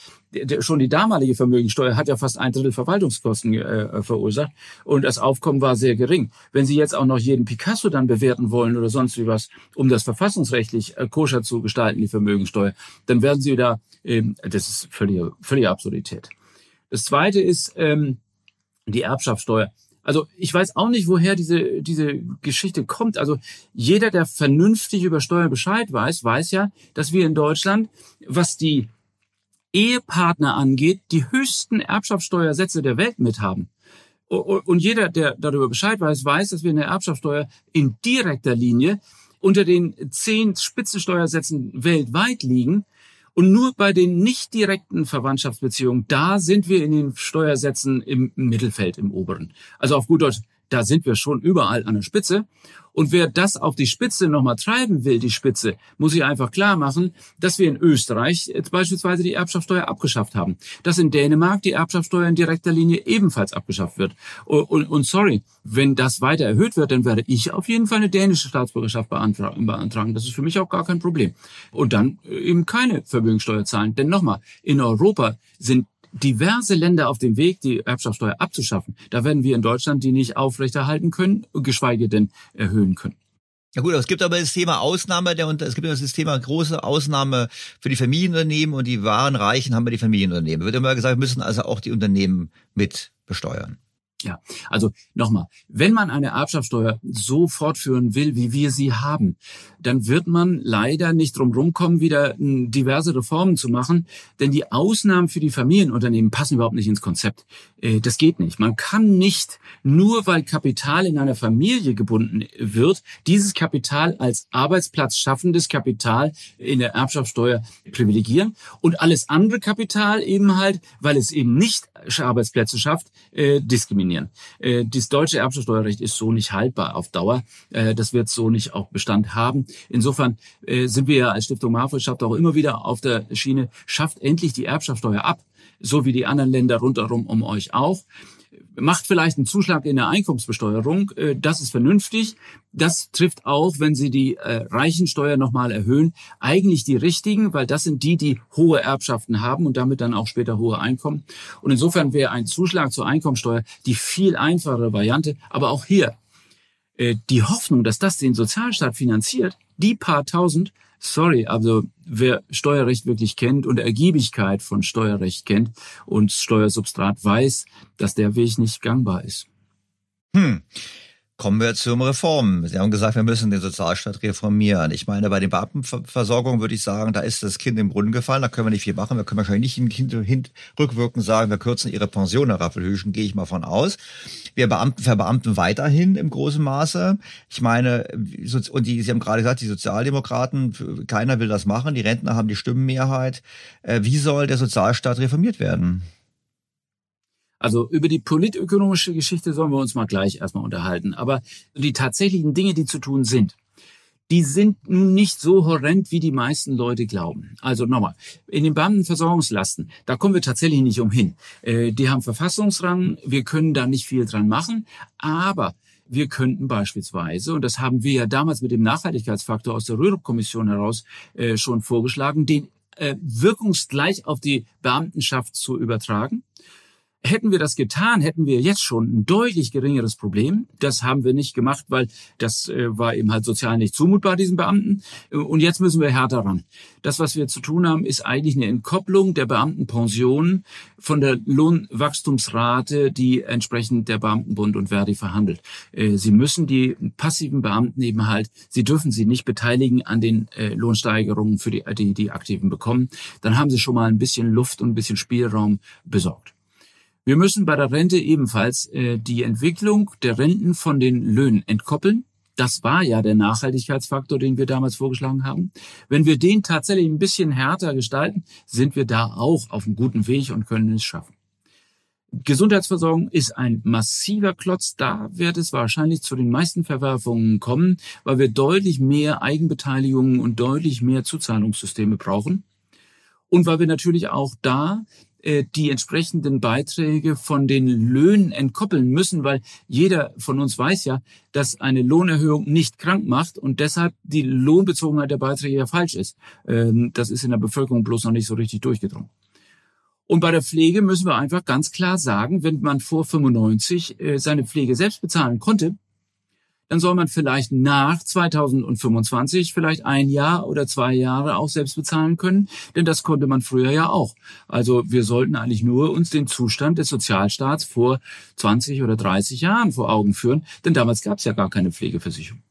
Schon die damalige Vermögensteuer hat ja fast ein Drittel Verwaltungskosten äh, verursacht und das Aufkommen war sehr gering. Wenn Sie jetzt auch noch jeden Picasso dann bewerten wollen oder sonst wie was, um das verfassungsrechtlich äh, koscher zu gestalten, die Vermögensteuer, dann werden Sie da, ähm, das ist völlige, völlige Absurdität. Das zweite ist ähm, die Erbschaftssteuer. Also ich weiß auch nicht, woher diese, diese Geschichte kommt. Also jeder, der vernünftig über Steuern Bescheid weiß, weiß ja, dass wir in Deutschland, was die Ehepartner angeht, die höchsten Erbschaftssteuersätze der Welt mithaben. Und jeder, der darüber Bescheid weiß, weiß, dass wir eine Erbschaftssteuer in direkter Linie unter den zehn Spitzensteuersätzen weltweit liegen. Und nur bei den nicht direkten Verwandtschaftsbeziehungen, da sind wir in den Steuersätzen im Mittelfeld, im oberen. Also auf gut Deutsch, da sind wir schon überall an der Spitze. Und wer das auf die Spitze nochmal treiben will, die Spitze, muss ich einfach klar machen, dass wir in Österreich beispielsweise die Erbschaftssteuer abgeschafft haben. Dass in Dänemark die Erbschaftssteuer in direkter Linie ebenfalls abgeschafft wird. Und, und, und sorry, wenn das weiter erhöht wird, dann werde ich auf jeden Fall eine dänische Staatsbürgerschaft beantragen. Das ist für mich auch gar kein Problem. Und dann eben keine Vermögensteuer zahlen. Denn nochmal, in Europa sind diverse Länder auf dem Weg, die Erbschaftssteuer abzuschaffen. Da werden wir in Deutschland die nicht aufrechterhalten können, geschweige denn erhöhen können. Ja gut, es gibt aber das Thema Ausnahme, der, es gibt das Thema große Ausnahme für die Familienunternehmen und die wahren Reichen haben wir die Familienunternehmen. Wird immer gesagt, müssen also auch die Unternehmen mit besteuern. Ja, also nochmal, wenn man eine Erbschaftssteuer so fortführen will, wie wir sie haben, dann wird man leider nicht drum rumkommen, wieder diverse Reformen zu machen, denn die Ausnahmen für die Familienunternehmen passen überhaupt nicht ins Konzept. Äh, das geht nicht. Man kann nicht, nur weil Kapital in einer Familie gebunden wird, dieses Kapital als Arbeitsplatz schaffendes Kapital in der Erbschaftssteuer privilegieren und alles andere Kapital eben halt, weil es eben nicht Arbeitsplätze schafft, äh, diskriminieren. Äh, das deutsche Erbschaftssteuerrecht ist so nicht haltbar auf Dauer. Äh, das wird so nicht auch Bestand haben. Insofern äh, sind wir ja als Stiftung Marfrischaft auch immer wieder auf der Schiene, schafft endlich die Erbschaftssteuer ab, so wie die anderen Länder rundherum um euch auch macht vielleicht einen Zuschlag in der Einkommensbesteuerung. Äh, das ist vernünftig. Das trifft auch, wenn Sie die äh, Reichensteuer nochmal erhöhen, eigentlich die richtigen, weil das sind die, die hohe Erbschaften haben und damit dann auch später hohe Einkommen. Und insofern wäre ein Zuschlag zur Einkommensteuer die viel einfachere Variante. Aber auch hier, äh, die Hoffnung, dass das den Sozialstaat finanziert, die paar tausend, sorry, also wer Steuerrecht wirklich kennt und Ergiebigkeit von Steuerrecht kennt und Steuersubstrat weiß, dass der Weg nicht gangbar ist. Hm. Kommen wir zum Reformen. Sie haben gesagt, wir müssen den Sozialstaat reformieren. Ich meine, bei den Beamtenversorgung würde ich sagen, da ist das Kind im Brunnen gefallen, da können wir nicht viel machen. Wir können wahrscheinlich nicht hin, hin, rückwirkend sagen, wir kürzen ihre Pension, Herr Raffelhüschen, gehe ich mal von aus. Wir Beamten verbeamten weiterhin im großen Maße. Ich meine, und die, Sie haben gerade gesagt, die Sozialdemokraten, keiner will das machen, die Rentner haben die Stimmenmehrheit. Äh, wie soll der Sozialstaat reformiert werden? Also über die politökonomische Geschichte sollen wir uns mal gleich erstmal unterhalten. Aber die tatsächlichen Dinge, die zu tun sind, die sind nicht so horrend, wie die meisten Leute glauben. Also nochmal, in den Beamtenversorgungslasten, da kommen wir tatsächlich nicht umhin. Äh, die haben Verfassungsrang, wir können da nicht viel dran machen, aber wir könnten beispielsweise, und das haben wir ja damals mit dem Nachhaltigkeitsfaktor aus der Rürup-Kommission heraus äh, schon vorgeschlagen, den äh, wirkungsgleich auf die Beamtenschaft zu übertragen. Hätten wir das getan, hätten wir jetzt schon ein deutlich geringeres Problem. Das haben wir nicht gemacht, weil das äh, war eben halt sozial nicht zumutbar, diesen Beamten. Und jetzt müssen wir härter ran. Das, was wir zu tun haben, ist eigentlich eine Entkopplung der Beamtenpensionen von der Lohnwachstumsrate, die entsprechend der Beamtenbund und Verdi verhandelt. Äh, sie müssen die passiven Beamten eben halt, sie dürfen sie nicht beteiligen an den äh, Lohnsteigerungen für die, die, die Aktiven bekommen. Dann haben sie schon mal ein bisschen Luft und ein bisschen Spielraum besorgt. Wir müssen bei der Rente ebenfalls äh, die Entwicklung der Renten von den Löhnen entkoppeln. Das war ja der Nachhaltigkeitsfaktor, den wir damals vorgeschlagen haben. Wenn wir den tatsächlich ein bisschen härter gestalten, sind wir da auch auf einem guten Weg und können es schaffen. Gesundheitsversorgung ist ein massiver Klotz. Da wird es wahrscheinlich zu den meisten Verwerfungen kommen, weil wir deutlich mehr Eigenbeteiligungen und deutlich mehr Zuzahlungssysteme brauchen. Und weil wir natürlich auch da die entsprechenden Beiträge von den Löhnen entkoppeln müssen, weil jeder von uns weiß ja, dass eine Lohnerhöhung nicht krank macht und deshalb die Lohnbezogenheit der Beiträge ja falsch ist. Ähm, das ist in der Bevölkerung bloß noch nicht so richtig durchgedrungen. Und bei der Pflege müssen wir einfach ganz klar sagen, wenn man vor 95 äh, seine Pflege selbst bezahlen konnte, dann soll man vielleicht nach 2025 vielleicht ein Jahr oder zwei Jahre auch selbst bezahlen können, denn das konnte man früher ja auch. Also wir sollten eigentlich nur uns den Zustand des Sozialstaats vor 20 oder 30 Jahren vor Augen führen, denn damals gab es ja gar keine Pflegeversicherung.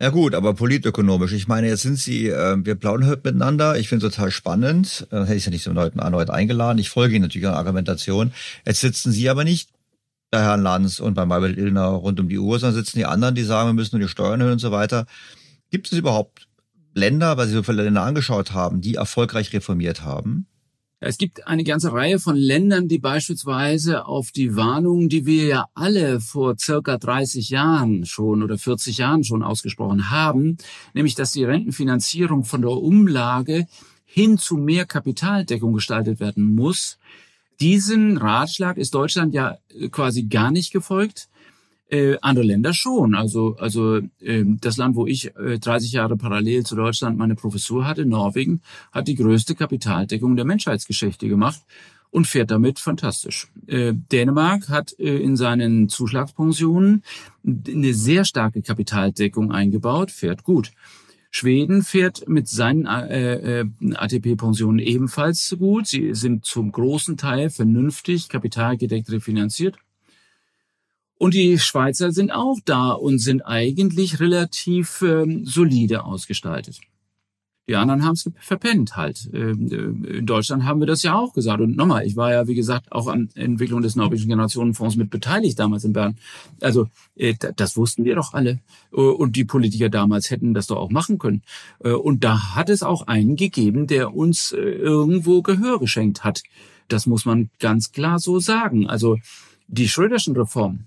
Ja gut, aber politökonomisch. Ich meine, jetzt sind Sie, äh, wir plaudern heute miteinander. Ich finde es total spannend. Äh, hätte ich ja nicht so erneut eingeladen. Ich folge Ihnen natürlich an Argumentation. Jetzt sitzen Sie aber nicht bei Herrn Lanz und bei Maybrit Illner rund um die Uhr, sondern sitzen die anderen, die sagen, wir müssen nur die Steuern erhöhen und so weiter. Gibt es überhaupt Länder, weil Sie so viele Länder angeschaut haben, die erfolgreich reformiert haben? Es gibt eine ganze Reihe von Ländern, die beispielsweise auf die Warnungen, die wir ja alle vor circa 30 Jahren schon oder 40 Jahren schon ausgesprochen haben, nämlich dass die Rentenfinanzierung von der Umlage hin zu mehr Kapitaldeckung gestaltet werden muss. Diesen Ratschlag ist Deutschland ja quasi gar nicht gefolgt. Äh, andere Länder schon. Also, also äh, das Land, wo ich äh, 30 Jahre parallel zu Deutschland meine Professur hatte, Norwegen, hat die größte Kapitaldeckung der Menschheitsgeschichte gemacht und fährt damit fantastisch. Äh, Dänemark hat äh, in seinen Zuschlagspensionen eine sehr starke Kapitaldeckung eingebaut, fährt gut. Schweden fährt mit seinen äh, äh, ATP-Pensionen ebenfalls gut. Sie sind zum großen Teil vernünftig kapitalgedeckt refinanziert. Und die Schweizer sind auch da und sind eigentlich relativ ähm, solide ausgestaltet. Die anderen haben es verpennt halt. Ähm, äh, in Deutschland haben wir das ja auch gesagt. Und nochmal, ich war ja, wie gesagt, auch an Entwicklung des Norwegischen Generationenfonds mit beteiligt damals in Bern. Also äh, das wussten wir doch alle. Äh, und die Politiker damals hätten das doch auch machen können. Und da hat es auch einen gegeben, der uns irgendwo Gehör geschenkt hat. Das muss man ganz klar so sagen. Also die Schröderschen Reform,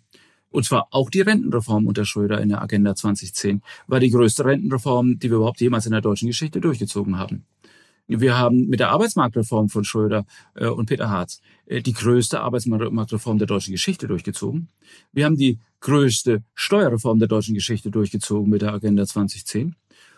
und zwar auch die Rentenreform unter Schröder in der Agenda 2010 war die größte Rentenreform, die wir überhaupt jemals in der deutschen Geschichte durchgezogen haben. Wir haben mit der Arbeitsmarktreform von Schröder äh, und Peter Harz äh, die größte Arbeitsmarktreform der deutschen Geschichte durchgezogen. Wir haben die größte Steuerreform der deutschen Geschichte durchgezogen mit der Agenda 2010.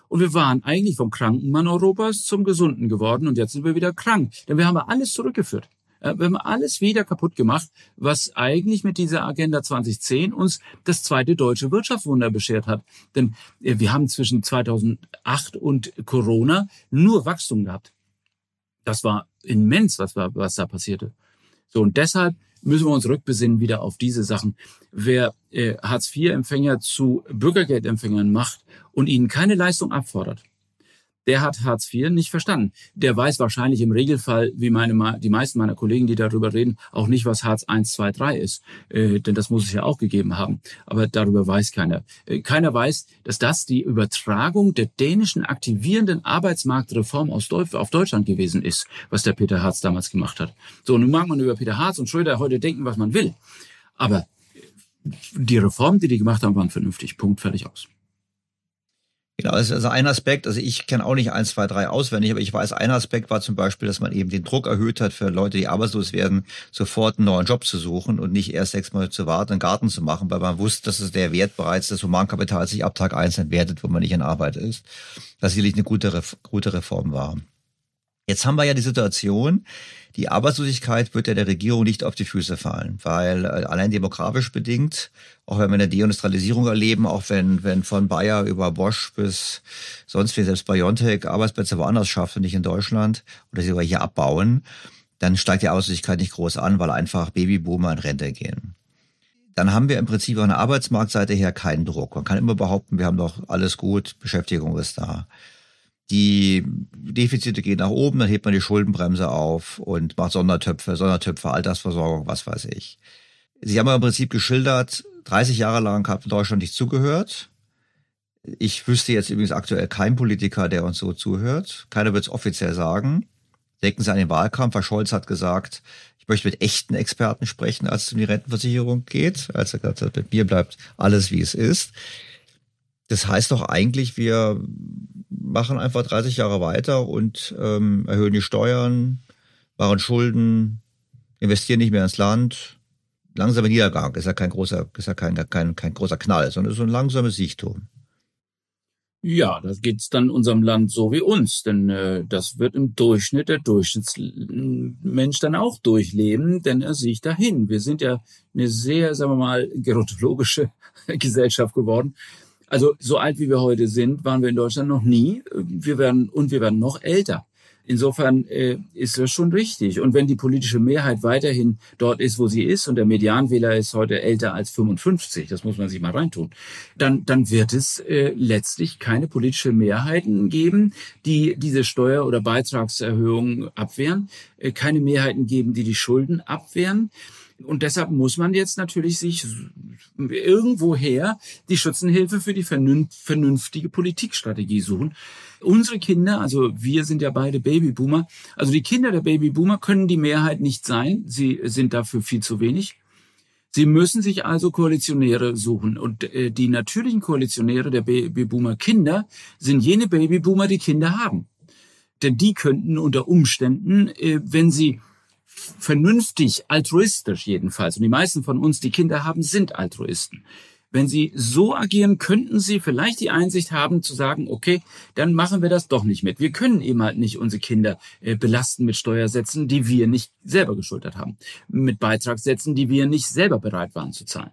Und wir waren eigentlich vom kranken Mann Europas zum Gesunden geworden und jetzt sind wir wieder krank. Denn wir haben alles zurückgeführt. Äh, wir haben alles wieder kaputt gemacht, was eigentlich mit dieser Agenda 2010 uns das zweite deutsche Wirtschaftswunder beschert hat. Denn äh, wir haben zwischen 2008 und Corona nur Wachstum gehabt. Das war immens, was, was da passierte. So, und deshalb müssen wir uns rückbesinnen wieder auf diese Sachen. Wer äh, Hartz-IV-Empfänger zu Bürgergeldempfängern macht und ihnen keine Leistung abfordert, der hat Hartz IV nicht verstanden. Der weiß wahrscheinlich im Regelfall, wie meine, die meisten meiner Kollegen, die darüber reden, auch nicht, was Hartz I, II, III ist. Äh, denn das muss es ja auch gegeben haben. Aber darüber weiß keiner. Äh, keiner weiß, dass das die Übertragung der dänischen aktivierenden Arbeitsmarktreform aus Deutsch, auf Deutschland gewesen ist, was der Peter Harz damals gemacht hat. So, nun mag man über Peter Harz und Schröder heute denken, was man will. Aber die Reformen, die die gemacht haben, waren vernünftig. Punkt, fertig aus. Genau, ist also ein Aspekt. Also ich kenne auch nicht eins, zwei, drei auswendig, aber ich weiß, ein Aspekt war zum Beispiel, dass man eben den Druck erhöht hat für Leute, die arbeitslos werden, sofort einen neuen Job zu suchen und nicht erst sechs Monate zu warten, einen Garten zu machen, weil man wusste, dass es der Wert bereits des Humankapital sich ab Tag eins entwertet, wo man nicht in Arbeit ist. Das sicherlich eine gute, gute Reform war. Jetzt haben wir ja die Situation, die Arbeitslosigkeit wird ja der Regierung nicht auf die Füße fallen, weil äh, allein demografisch bedingt, auch wenn wir eine Deindustrialisierung erleben, auch wenn, wenn von Bayer über Bosch bis sonst wie selbst BioNTech Arbeitsplätze woanders schafft und nicht in Deutschland oder sie sogar hier abbauen, dann steigt die Arbeitslosigkeit nicht groß an, weil einfach Babyboomer in Rente gehen. Dann haben wir im Prinzip von der Arbeitsmarktseite her keinen Druck. Man kann immer behaupten, wir haben doch alles gut, Beschäftigung ist da die Defizite gehen nach oben, dann hebt man die Schuldenbremse auf und macht Sondertöpfe, Sondertöpfe, Altersversorgung, was weiß ich. Sie haben ja im Prinzip geschildert, 30 Jahre lang hat Deutschland nicht zugehört. Ich wüsste jetzt übrigens aktuell keinen Politiker, der uns so zuhört. Keiner wird es offiziell sagen. Denken Sie an den Wahlkampf. Herr Scholz hat gesagt, ich möchte mit echten Experten sprechen, als es um die Rentenversicherung geht. Als er gesagt hat, mit mir bleibt alles, wie es ist. Das heißt doch eigentlich, wir machen einfach 30 Jahre weiter und ähm, erhöhen die Steuern, machen Schulden, investieren nicht mehr ins Land. Langsamer Niedergang ist ja kein großer, ist ja kein, kein, kein großer Knall, sondern so ein langsames Siechtum. Ja, das geht's dann unserem Land so wie uns, denn äh, das wird im Durchschnitt der Durchschnittsmensch dann auch durchleben, denn er sieht dahin. Wir sind ja eine sehr, sagen wir mal, gerontologische Gesellschaft geworden. Also so alt wie wir heute sind, waren wir in Deutschland noch nie. Wir werden und wir werden noch älter. Insofern äh, ist das schon richtig. Und wenn die politische Mehrheit weiterhin dort ist, wo sie ist, und der Medianwähler ist heute älter als 55, das muss man sich mal reintun, dann, dann wird es äh, letztlich keine politische Mehrheiten geben, die diese Steuer- oder Beitragserhöhungen abwehren, äh, keine Mehrheiten geben, die die Schulden abwehren. Und deshalb muss man jetzt natürlich sich irgendwoher die Schützenhilfe für die vernünftige Politikstrategie suchen. Unsere Kinder, also wir sind ja beide Babyboomer, also die Kinder der Babyboomer können die Mehrheit nicht sein. Sie sind dafür viel zu wenig. Sie müssen sich also Koalitionäre suchen. Und äh, die natürlichen Koalitionäre der Babyboomer Kinder sind jene Babyboomer, die Kinder haben. Denn die könnten unter Umständen, äh, wenn sie vernünftig, altruistisch jedenfalls, und die meisten von uns, die Kinder haben, sind Altruisten. Wenn sie so agieren, könnten sie vielleicht die Einsicht haben zu sagen, okay, dann machen wir das doch nicht mit. Wir können eben halt nicht unsere Kinder äh, belasten mit Steuersätzen, die wir nicht selber geschultert haben, mit Beitragssätzen, die wir nicht selber bereit waren zu zahlen.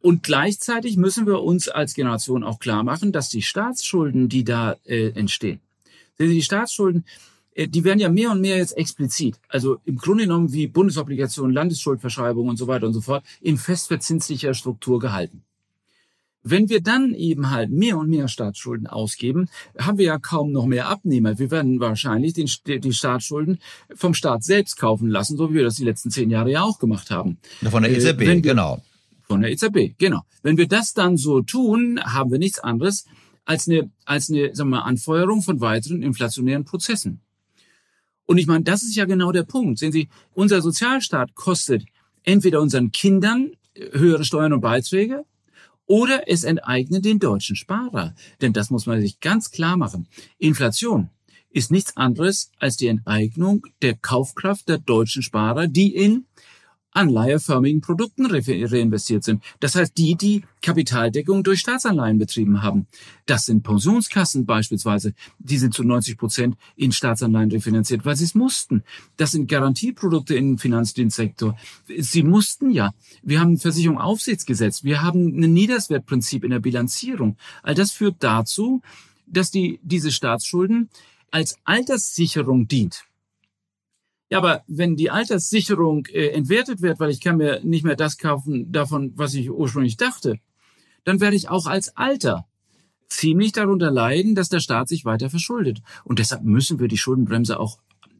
Und gleichzeitig müssen wir uns als Generation auch klar machen, dass die Staatsschulden, die da äh, entstehen, die Staatsschulden, die werden ja mehr und mehr jetzt explizit, also im Grunde genommen wie Bundesobligationen, Landesschuldverschreibungen und so weiter und so fort, in festverzinslicher Struktur gehalten. Wenn wir dann eben halt mehr und mehr Staatsschulden ausgeben, haben wir ja kaum noch mehr Abnehmer. Wir werden wahrscheinlich den, die Staatsschulden vom Staat selbst kaufen lassen, so wie wir das die letzten zehn Jahre ja auch gemacht haben. Von der EZB, äh, wir, genau. Von der EZB, genau. Wenn wir das dann so tun, haben wir nichts anderes als eine, als eine sagen wir mal, Anfeuerung von weiteren inflationären Prozessen. Und ich meine, das ist ja genau der Punkt. Sehen Sie, unser Sozialstaat kostet entweder unseren Kindern höhere Steuern und Beiträge oder es enteignet den deutschen Sparer. Denn das muss man sich ganz klar machen. Inflation ist nichts anderes als die Enteignung der Kaufkraft der deutschen Sparer, die in anleiheförmigen Produkten reinvestiert sind. Das heißt, die, die Kapitaldeckung durch Staatsanleihen betrieben haben. Das sind Pensionskassen beispielsweise. Die sind zu 90 Prozent in Staatsanleihen refinanziert, weil sie es mussten. Das sind Garantieprodukte im Finanzdienstsektor. Sie mussten ja. Wir haben ein Versicherungsaufsichtsgesetz. Wir haben ein Niederswertprinzip in der Bilanzierung. All das führt dazu, dass die, diese Staatsschulden als Alterssicherung dient. Ja, aber wenn die Alterssicherung äh, entwertet wird, weil ich kann mir nicht mehr das kaufen davon, was ich ursprünglich dachte, dann werde ich auch als Alter ziemlich darunter leiden, dass der Staat sich weiter verschuldet. Und deshalb müssen wir die Schuldenbremse auch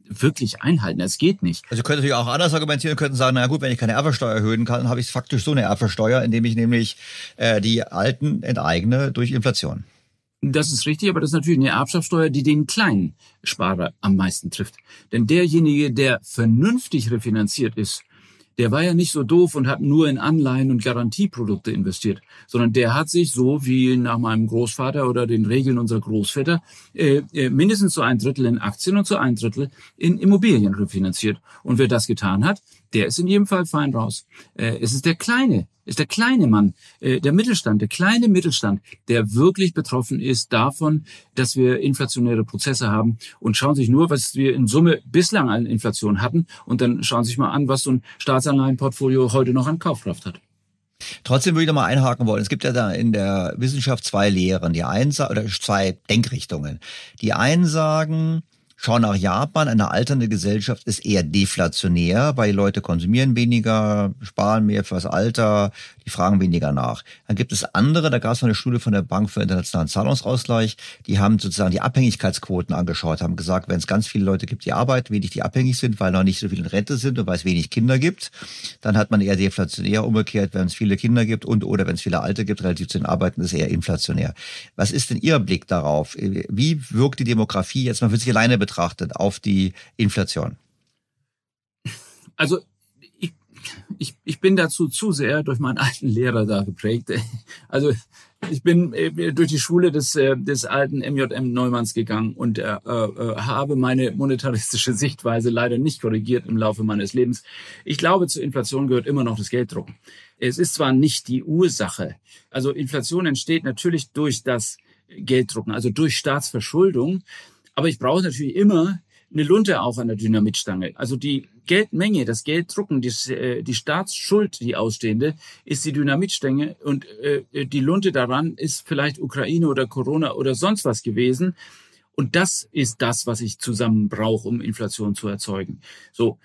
wirklich einhalten. Es geht nicht. Also könnte natürlich auch anders argumentieren, könnten sagen, na gut, wenn ich keine Erbversteuer erhöhen kann, dann habe ich faktisch so eine Erbversteuer, indem ich nämlich äh, die Alten enteigne durch Inflation. Das ist richtig, aber das ist natürlich eine Erbschaftssteuer, die den kleinen Sparer am meisten trifft. Denn derjenige, der vernünftig refinanziert ist, der war ja nicht so doof und hat nur in Anleihen und Garantieprodukte investiert, sondern der hat sich so wie nach meinem Großvater oder den Regeln unserer Großväter äh, äh, mindestens zu ein Drittel in Aktien und zu ein Drittel in Immobilien refinanziert. Und wer das getan hat, der ist in jedem Fall fein raus. Äh, es ist der kleine ist der kleine Mann, äh, der Mittelstand, der kleine Mittelstand, der wirklich betroffen ist davon, dass wir inflationäre Prozesse haben. Und schauen Sie sich nur, was wir in Summe bislang an Inflation hatten. Und dann schauen Sie sich mal an, was so ein Staatsanleihenportfolio heute noch an Kaufkraft hat. Trotzdem würde ich noch mal einhaken wollen. Es gibt ja da in der Wissenschaft zwei Lehren, die einen oder zwei Denkrichtungen. Die einen sagen, Schau nach Japan, eine alternde Gesellschaft ist eher deflationär, weil die Leute konsumieren weniger, sparen mehr fürs Alter, die fragen weniger nach. Dann gibt es andere, da gab es eine Studie von der Bank für internationalen Zahlungsausgleich, die haben sozusagen die Abhängigkeitsquoten angeschaut, haben gesagt, wenn es ganz viele Leute gibt, die arbeiten, wenig die abhängig sind, weil noch nicht so viele in Rente sind und weil es wenig Kinder gibt, dann hat man eher deflationär umgekehrt, wenn es viele Kinder gibt und oder wenn es viele Alte gibt, relativ zu den Arbeiten, ist eher inflationär. Was ist denn Ihr Blick darauf? Wie wirkt die Demografie jetzt mal für sich alleine betrachtet auf die Inflation? Also ich, ich, bin dazu zu sehr durch meinen alten Lehrer da geprägt. Also ich bin äh, durch die Schule des, äh, des alten MJM Neumanns gegangen und äh, äh, habe meine monetaristische Sichtweise leider nicht korrigiert im Laufe meines Lebens. Ich glaube, zur Inflation gehört immer noch das Gelddrucken. Es ist zwar nicht die Ursache. Also Inflation entsteht natürlich durch das Gelddrucken, also durch Staatsverschuldung. Aber ich brauche natürlich immer eine Lunte auch an der Dynamitstange. Also die Geldmenge, das Gelddrucken, die, äh, die Staatsschuld, die ausstehende, ist die Dynamitstange und äh, die Lunte daran ist vielleicht Ukraine oder Corona oder sonst was gewesen. Und das ist das, was ich zusammen brauche, um Inflation zu erzeugen. So,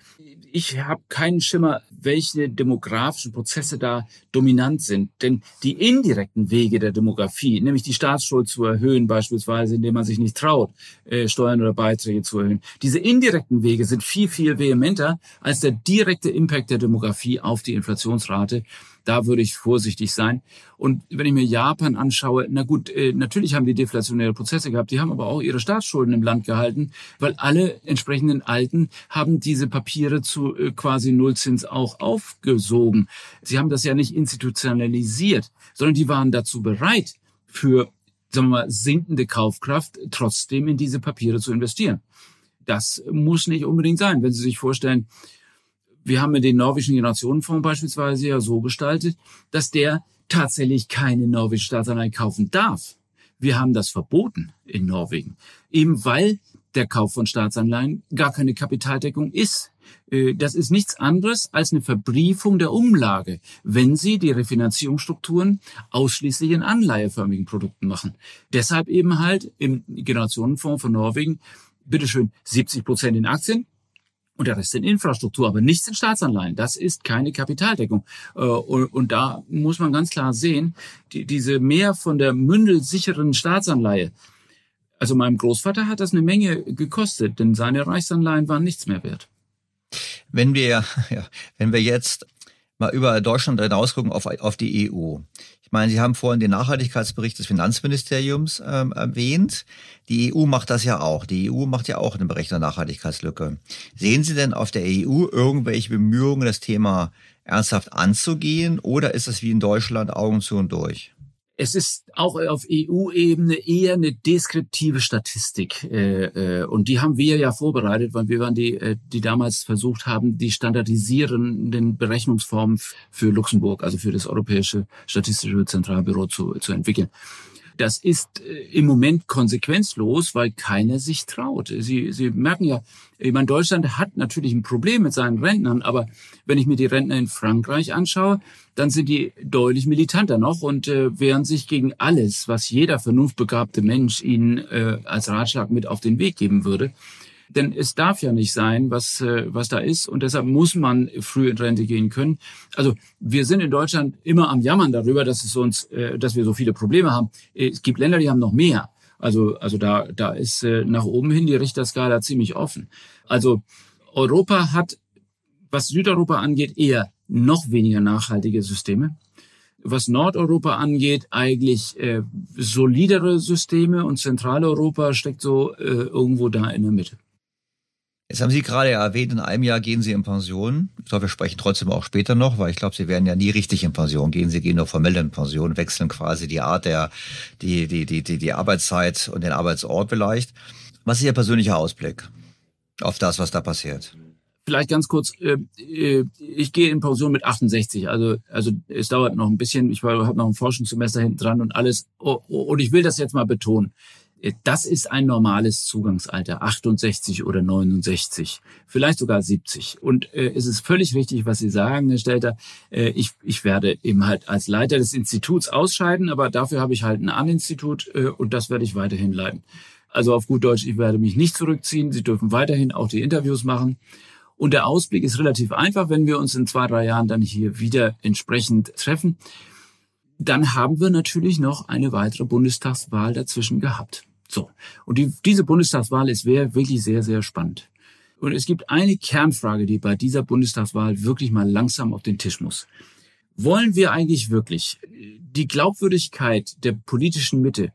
ich habe keinen Schimmer, welche demografischen Prozesse da dominant sind. Denn die indirekten Wege der Demografie, nämlich die Staatsschuld zu erhöhen, beispielsweise, indem man sich nicht traut, äh, Steuern oder Beiträge zu erhöhen, diese indirekten Wege sind viel, viel vehementer als der direkte Impact der Demografie auf die Inflationsrate. Da würde ich vorsichtig sein. Und wenn ich mir Japan anschaue, na gut, äh, natürlich haben die deflationäre Prozesse gehabt, die haben aber auch ihre Staatsschulden im Land gehalten, weil alle entsprechenden Alten haben diese Papiere zu äh, quasi Nullzins auch aufgesogen. Sie haben das ja nicht institutionalisiert, sondern die waren dazu bereit, für sagen wir mal, sinkende Kaufkraft trotzdem in diese Papiere zu investieren. Das muss nicht unbedingt sein. Wenn Sie sich vorstellen, wir haben den norwegischen Generationenfonds beispielsweise ja so gestaltet, dass der tatsächlich keine norwegischen Staatsanleihen kaufen darf. Wir haben das verboten in Norwegen, eben weil der Kauf von Staatsanleihen gar keine Kapitaldeckung ist. Äh, das ist nichts anderes als eine Verbriefung der Umlage, wenn Sie die Refinanzierungsstrukturen ausschließlich in anleiheförmigen Produkten machen. Deshalb eben halt im Generationenfonds von Norwegen bitteschön 70 Prozent in Aktien, und der Rest in Infrastruktur, aber nichts in Staatsanleihen. Das ist keine Kapitaldeckung. Äh, und da muss man ganz klar sehen, diese mehr von der mündelsicheren Staatsanleihe, also meinem Großvater hat das eine Menge gekostet, denn seine Reichsanleihen waren nichts mehr wert. Wenn wir, ja, wenn wir jetzt mal über Deutschland hinausgucken auf, auf die EU meine, Sie haben vorhin den Nachhaltigkeitsbericht des Finanzministeriums ähm, erwähnt. Die EU macht das ja auch. Die EU macht ja auch eine Bericht Nachhaltigkeitslücke. Sehen Sie denn auf der EU irgendwelche Bemühungen, das Thema ernsthaft anzugehen? Oder ist es wie in Deutschland Augen zu und durch? Es ist auch auf EU-Ebene eher eine deskriptive Statistik. Äh, äh, und die haben wir ja vorbereitet, weil wir waren die, äh, die damals versucht haben, die standardisierenden Berechnungsformen für Luxemburg, also für das Europäische Statistische Zentralbüro zu, zu entwickeln. Das ist äh, im Moment konsequenzlos, weil keiner sich traut. Sie, Sie merken ja, ich meine, Deutschland hat natürlich ein Problem mit seinen Rentnern, aber wenn ich mir die Rentner in Frankreich anschaue, dann sind die deutlich militanter noch und äh, wehren sich gegen alles, was jeder vernunftbegabte Mensch ihnen äh, als Ratschlag mit auf den Weg geben würde. Denn es darf ja nicht sein, was, äh, was da ist. Und deshalb muss man früh in Rente gehen können. Also wir sind in Deutschland immer am Jammern darüber, dass es uns, äh, dass wir so viele Probleme haben. Es gibt Länder, die haben noch mehr. Also, also da, da ist äh, nach oben hin die Richterskala ziemlich offen. Also Europa hat, was Südeuropa angeht, eher noch weniger nachhaltige Systeme was Nordeuropa angeht, eigentlich äh, solidere Systeme und Zentraleuropa steckt so äh, irgendwo da in der Mitte. Jetzt haben Sie gerade erwähnt, in einem Jahr gehen Sie in Pension. Ich glaube, wir sprechen trotzdem auch später noch, weil ich glaube, Sie werden ja nie richtig in Pension gehen. Sie gehen nur formell in Pension, wechseln quasi die Art der, die, die, die, die, die Arbeitszeit und den Arbeitsort vielleicht. Was ist Ihr persönlicher Ausblick auf das, was da passiert? Vielleicht ganz kurz, äh, äh ich gehe in Pension mit 68, also also es dauert noch ein bisschen, ich habe noch ein Forschungssemester hinten dran und alles und ich will das jetzt mal betonen. Das ist ein normales Zugangsalter, 68 oder 69, vielleicht sogar 70. Und äh, es ist völlig richtig, was Sie sagen, Herr Stelter. Äh, ich, ich werde eben halt als Leiter des Instituts ausscheiden, aber dafür habe ich halt ein An-Institut äh, und das werde ich weiterhin leiten. Also auf gut Deutsch, ich werde mich nicht zurückziehen. Sie dürfen weiterhin auch die Interviews machen. Und der Ausblick ist relativ einfach, wenn wir uns in zwei, drei Jahren dann hier wieder entsprechend treffen. Dann haben wir natürlich noch eine weitere Bundestagswahl dazwischen gehabt. So. Und die, diese Bundestagswahl ist wirklich sehr, sehr spannend. Und es gibt eine Kernfrage, die bei dieser Bundestagswahl wirklich mal langsam auf den Tisch muss. Wollen wir eigentlich wirklich die Glaubwürdigkeit der politischen Mitte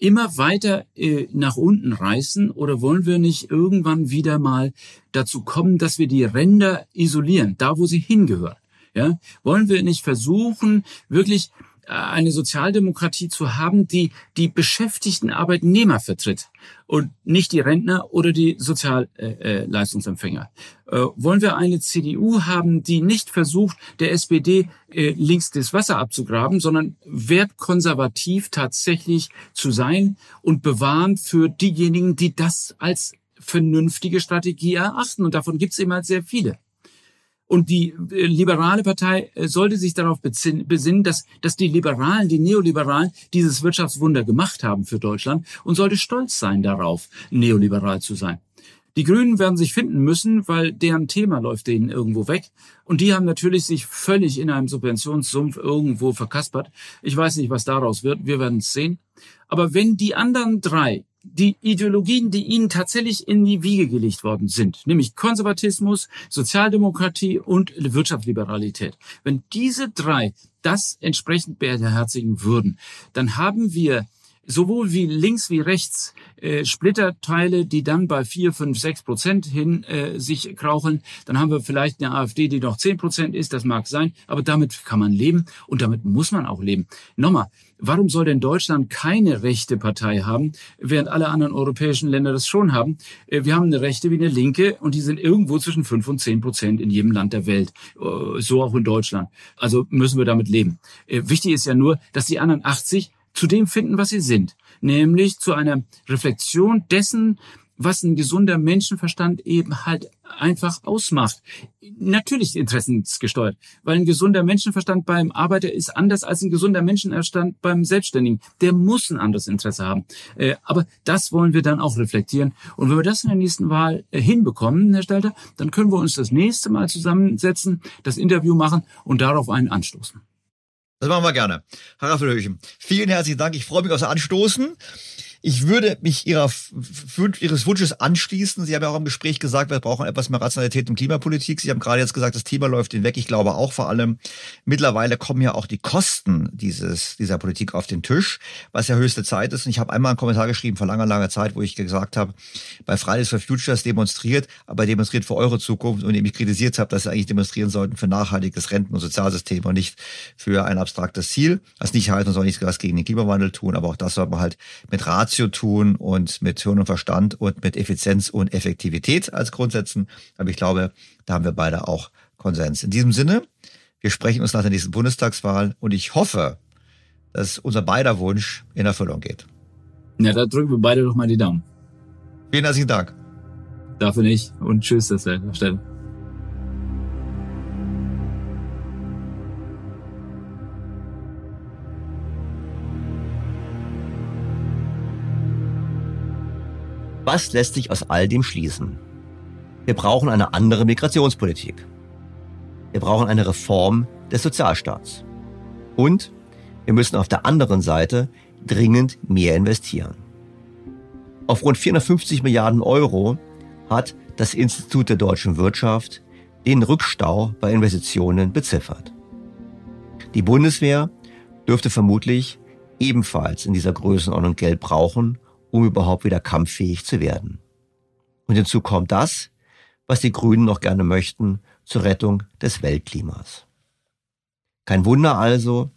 immer weiter äh, nach unten reißen oder wollen wir nicht irgendwann wieder mal dazu kommen, dass wir die Ränder isolieren, da wo sie hingehören? Ja, wollen wir nicht versuchen, wirklich eine Sozialdemokratie zu haben, die die beschäftigten Arbeitnehmer vertritt und nicht die Rentner oder die Sozialleistungsempfänger. Äh, äh, wollen wir eine CDU haben, die nicht versucht, der SPD äh, links das Wasser abzugraben, sondern wertkonservativ tatsächlich zu sein und bewahren für diejenigen, die das als vernünftige Strategie erachten. Und davon gibt es immer sehr viele. Und die äh, liberale Partei äh, sollte sich darauf besinnen, dass, dass die Liberalen, die Neoliberalen dieses Wirtschaftswunder gemacht haben für Deutschland und sollte stolz sein darauf, neoliberal zu sein. Die Grünen werden sich finden müssen, weil deren Thema läuft denen irgendwo weg. Und die haben natürlich sich völlig in einem Subventionssumpf irgendwo verkaspert. Ich weiß nicht, was daraus wird. Wir werden es sehen. Aber wenn die anderen drei die Ideologien, die ihnen tatsächlich in die Wiege gelegt worden sind, nämlich Konservatismus, Sozialdemokratie und Wirtschaftsliberalität. Wenn diese drei das entsprechend beherzigen würden, dann haben wir sowohl wie links wie rechts äh, Splitterteile, die dann bei vier, fünf, sechs Prozent hin äh, sich kraucheln. Dann haben wir vielleicht eine AfD, die noch zehn Prozent ist, das mag sein, aber damit kann man leben und damit muss man auch leben. Nochmal, warum soll denn Deutschland keine rechte Partei haben, während alle anderen europäischen Länder das schon haben? Äh, wir haben eine rechte wie eine linke und die sind irgendwo zwischen fünf und zehn Prozent in jedem Land der Welt, äh, so auch in Deutschland. Also müssen wir damit leben. Äh, wichtig ist ja nur, dass die anderen 80 zu dem finden, was sie sind, nämlich zu einer Reflexion dessen, was ein gesunder Menschenverstand eben halt einfach ausmacht. Natürlich interessensgesteuert, weil ein gesunder Menschenverstand beim Arbeiter ist anders als ein gesunder Menschenverstand beim Selbstständigen. Der muss ein anderes Interesse haben. Äh, aber das wollen wir dann auch reflektieren. Und wenn wir das in der nächsten Wahl äh, hinbekommen, Herr Stelter, dann können wir uns das nächste Mal zusammensetzen, das Interview machen und darauf einen anstoßen. Das machen wir gerne. Herr Raffelhöchen, vielen herzlichen Dank. Ich freue mich aufs Anstoßen. Ich würde mich ihrer, Ihres Wunsches anschließen. Sie haben ja auch im Gespräch gesagt, wir brauchen etwas mehr Rationalität in Klimapolitik. Sie haben gerade jetzt gesagt, das Thema läuft hinweg. Ich glaube auch vor allem, mittlerweile kommen ja auch die Kosten dieses, dieser Politik auf den Tisch, was ja höchste Zeit ist. Und ich habe einmal einen Kommentar geschrieben vor langer, langer Zeit, wo ich gesagt habe, bei Fridays for Futures demonstriert, aber demonstriert für eure Zukunft und ich kritisiert habe, dass sie eigentlich demonstrieren sollten für nachhaltiges Renten- und Sozialsystem und nicht für ein abstraktes Ziel. Was nicht heißt, man soll nichts gegen den Klimawandel tun, aber auch das sollte man halt mit Rat Ratio tun und mit Hirn und Verstand und mit Effizienz und Effektivität als Grundsätzen. Aber ich glaube, da haben wir beide auch Konsens. In diesem Sinne, wir sprechen uns nach der nächsten Bundestagswahl und ich hoffe, dass unser beider Wunsch in Erfüllung geht. Ja, da drücken wir beide doch mal die Daumen. Vielen herzlichen Dank. Dafür nicht und tschüss, das Stelle. Was lässt sich aus all dem schließen? Wir brauchen eine andere Migrationspolitik. Wir brauchen eine Reform des Sozialstaats. Und wir müssen auf der anderen Seite dringend mehr investieren. Auf rund 450 Milliarden Euro hat das Institut der deutschen Wirtschaft den Rückstau bei Investitionen beziffert. Die Bundeswehr dürfte vermutlich ebenfalls in dieser Größenordnung Geld brauchen, um überhaupt wieder kampffähig zu werden. Und hinzu kommt das, was die Grünen noch gerne möchten, zur Rettung des Weltklimas. Kein Wunder also,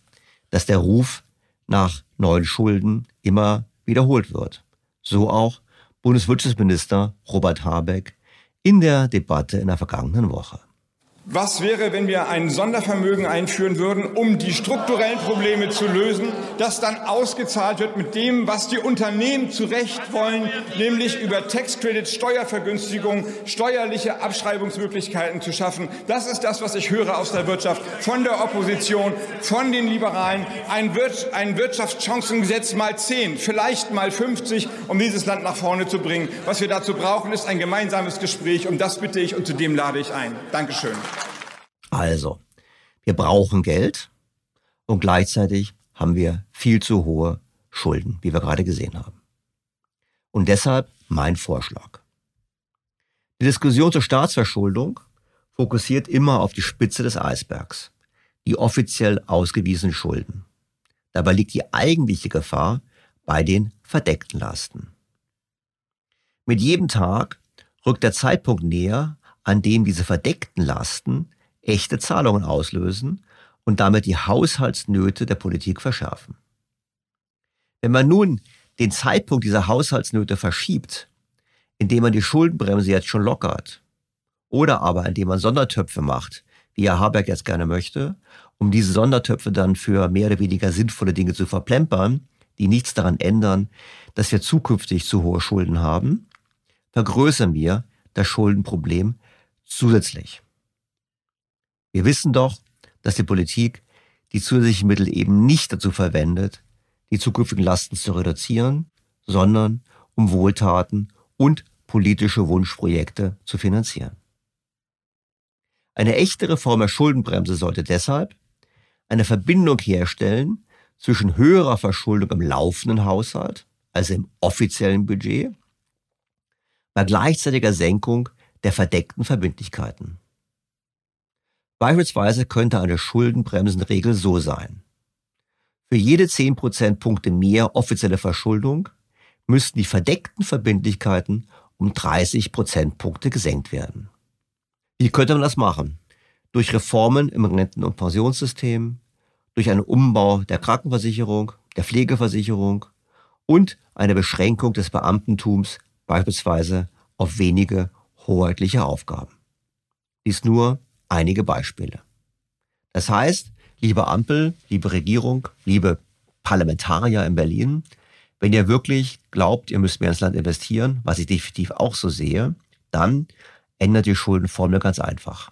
dass der Ruf nach neuen Schulden immer wiederholt wird. So auch Bundeswirtschaftsminister Robert Habeck in der Debatte in der vergangenen Woche. Was wäre, wenn wir ein Sondervermögen einführen würden, um die strukturellen Probleme zu lösen, das dann ausgezahlt wird mit dem, was die Unternehmen zu Recht wollen, nämlich über Tax Credits, Steuervergünstigung, steuerliche Abschreibungsmöglichkeiten zu schaffen. Das ist das, was ich höre aus der Wirtschaft, von der Opposition, von den Liberalen. Ein, Wir ein Wirtschaftschancengesetz mal 10, vielleicht mal 50, um dieses Land nach vorne zu bringen. Was wir dazu brauchen, ist ein gemeinsames Gespräch. Um das bitte ich und zu dem lade ich ein. Dankeschön. Also, wir brauchen Geld und gleichzeitig haben wir viel zu hohe Schulden, wie wir gerade gesehen haben. Und deshalb mein Vorschlag. Die Diskussion zur Staatsverschuldung fokussiert immer auf die Spitze des Eisbergs, die offiziell ausgewiesenen Schulden. Dabei liegt die eigentliche Gefahr bei den verdeckten Lasten. Mit jedem Tag rückt der Zeitpunkt näher, an dem diese verdeckten Lasten echte Zahlungen auslösen und damit die Haushaltsnöte der Politik verschärfen. Wenn man nun den Zeitpunkt dieser Haushaltsnöte verschiebt, indem man die Schuldenbremse jetzt schon lockert, oder aber indem man Sondertöpfe macht, wie Herr Habeck jetzt gerne möchte, um diese Sondertöpfe dann für mehr oder weniger sinnvolle Dinge zu verplempern, die nichts daran ändern, dass wir zukünftig zu hohe Schulden haben, vergrößern wir das Schuldenproblem zusätzlich. Wir wissen doch, dass die Politik die zusätzlichen Mittel eben nicht dazu verwendet, die zukünftigen Lasten zu reduzieren, sondern um Wohltaten und politische Wunschprojekte zu finanzieren. Eine echte Reform der Schuldenbremse sollte deshalb eine Verbindung herstellen zwischen höherer Verschuldung im laufenden Haushalt, also im offiziellen Budget, bei gleichzeitiger Senkung der verdeckten Verbindlichkeiten. Beispielsweise könnte eine Schuldenbremsenregel so sein. Für jede 10 Prozentpunkte mehr offizielle Verschuldung müssten die verdeckten Verbindlichkeiten um 30 Prozentpunkte gesenkt werden. Wie könnte man das machen? Durch Reformen im Renten- und Pensionssystem, durch einen Umbau der Krankenversicherung, der Pflegeversicherung und eine Beschränkung des Beamtentums beispielsweise auf wenige hoheitliche Aufgaben. Dies nur einige Beispiele. Das heißt, liebe Ampel, liebe Regierung, liebe Parlamentarier in Berlin, wenn ihr wirklich glaubt, ihr müsst mehr ins Land investieren, was ich definitiv auch so sehe, dann ändert die Schuldenformel ganz einfach.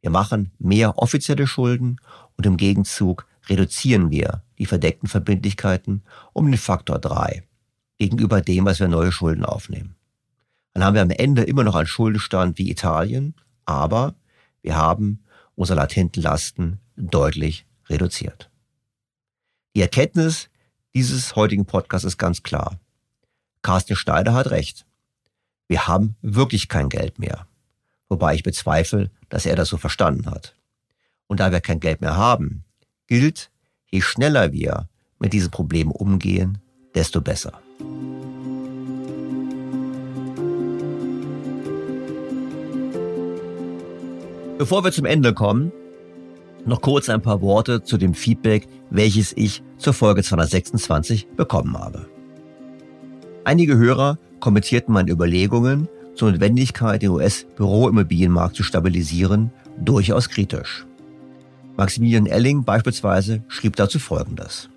Wir machen mehr offizielle Schulden und im Gegenzug reduzieren wir die verdeckten Verbindlichkeiten um den Faktor 3 gegenüber dem, was wir neue Schulden aufnehmen. Dann haben wir am Ende immer noch einen Schuldenstand wie Italien, aber wir haben unsere latenten Lasten deutlich reduziert. Die Erkenntnis dieses heutigen Podcasts ist ganz klar. Carsten Schneider hat recht. Wir haben wirklich kein Geld mehr. Wobei ich bezweifle, dass er das so verstanden hat. Und da wir kein Geld mehr haben, gilt, je schneller wir mit diesen Problemen umgehen, desto besser. Bevor wir zum Ende kommen, noch kurz ein paar Worte zu dem Feedback, welches ich zur Folge 226 bekommen habe. Einige Hörer kommentierten meine Überlegungen zur Notwendigkeit, den US-Büroimmobilienmarkt zu stabilisieren, durchaus kritisch. Maximilian Elling beispielsweise schrieb dazu Folgendes.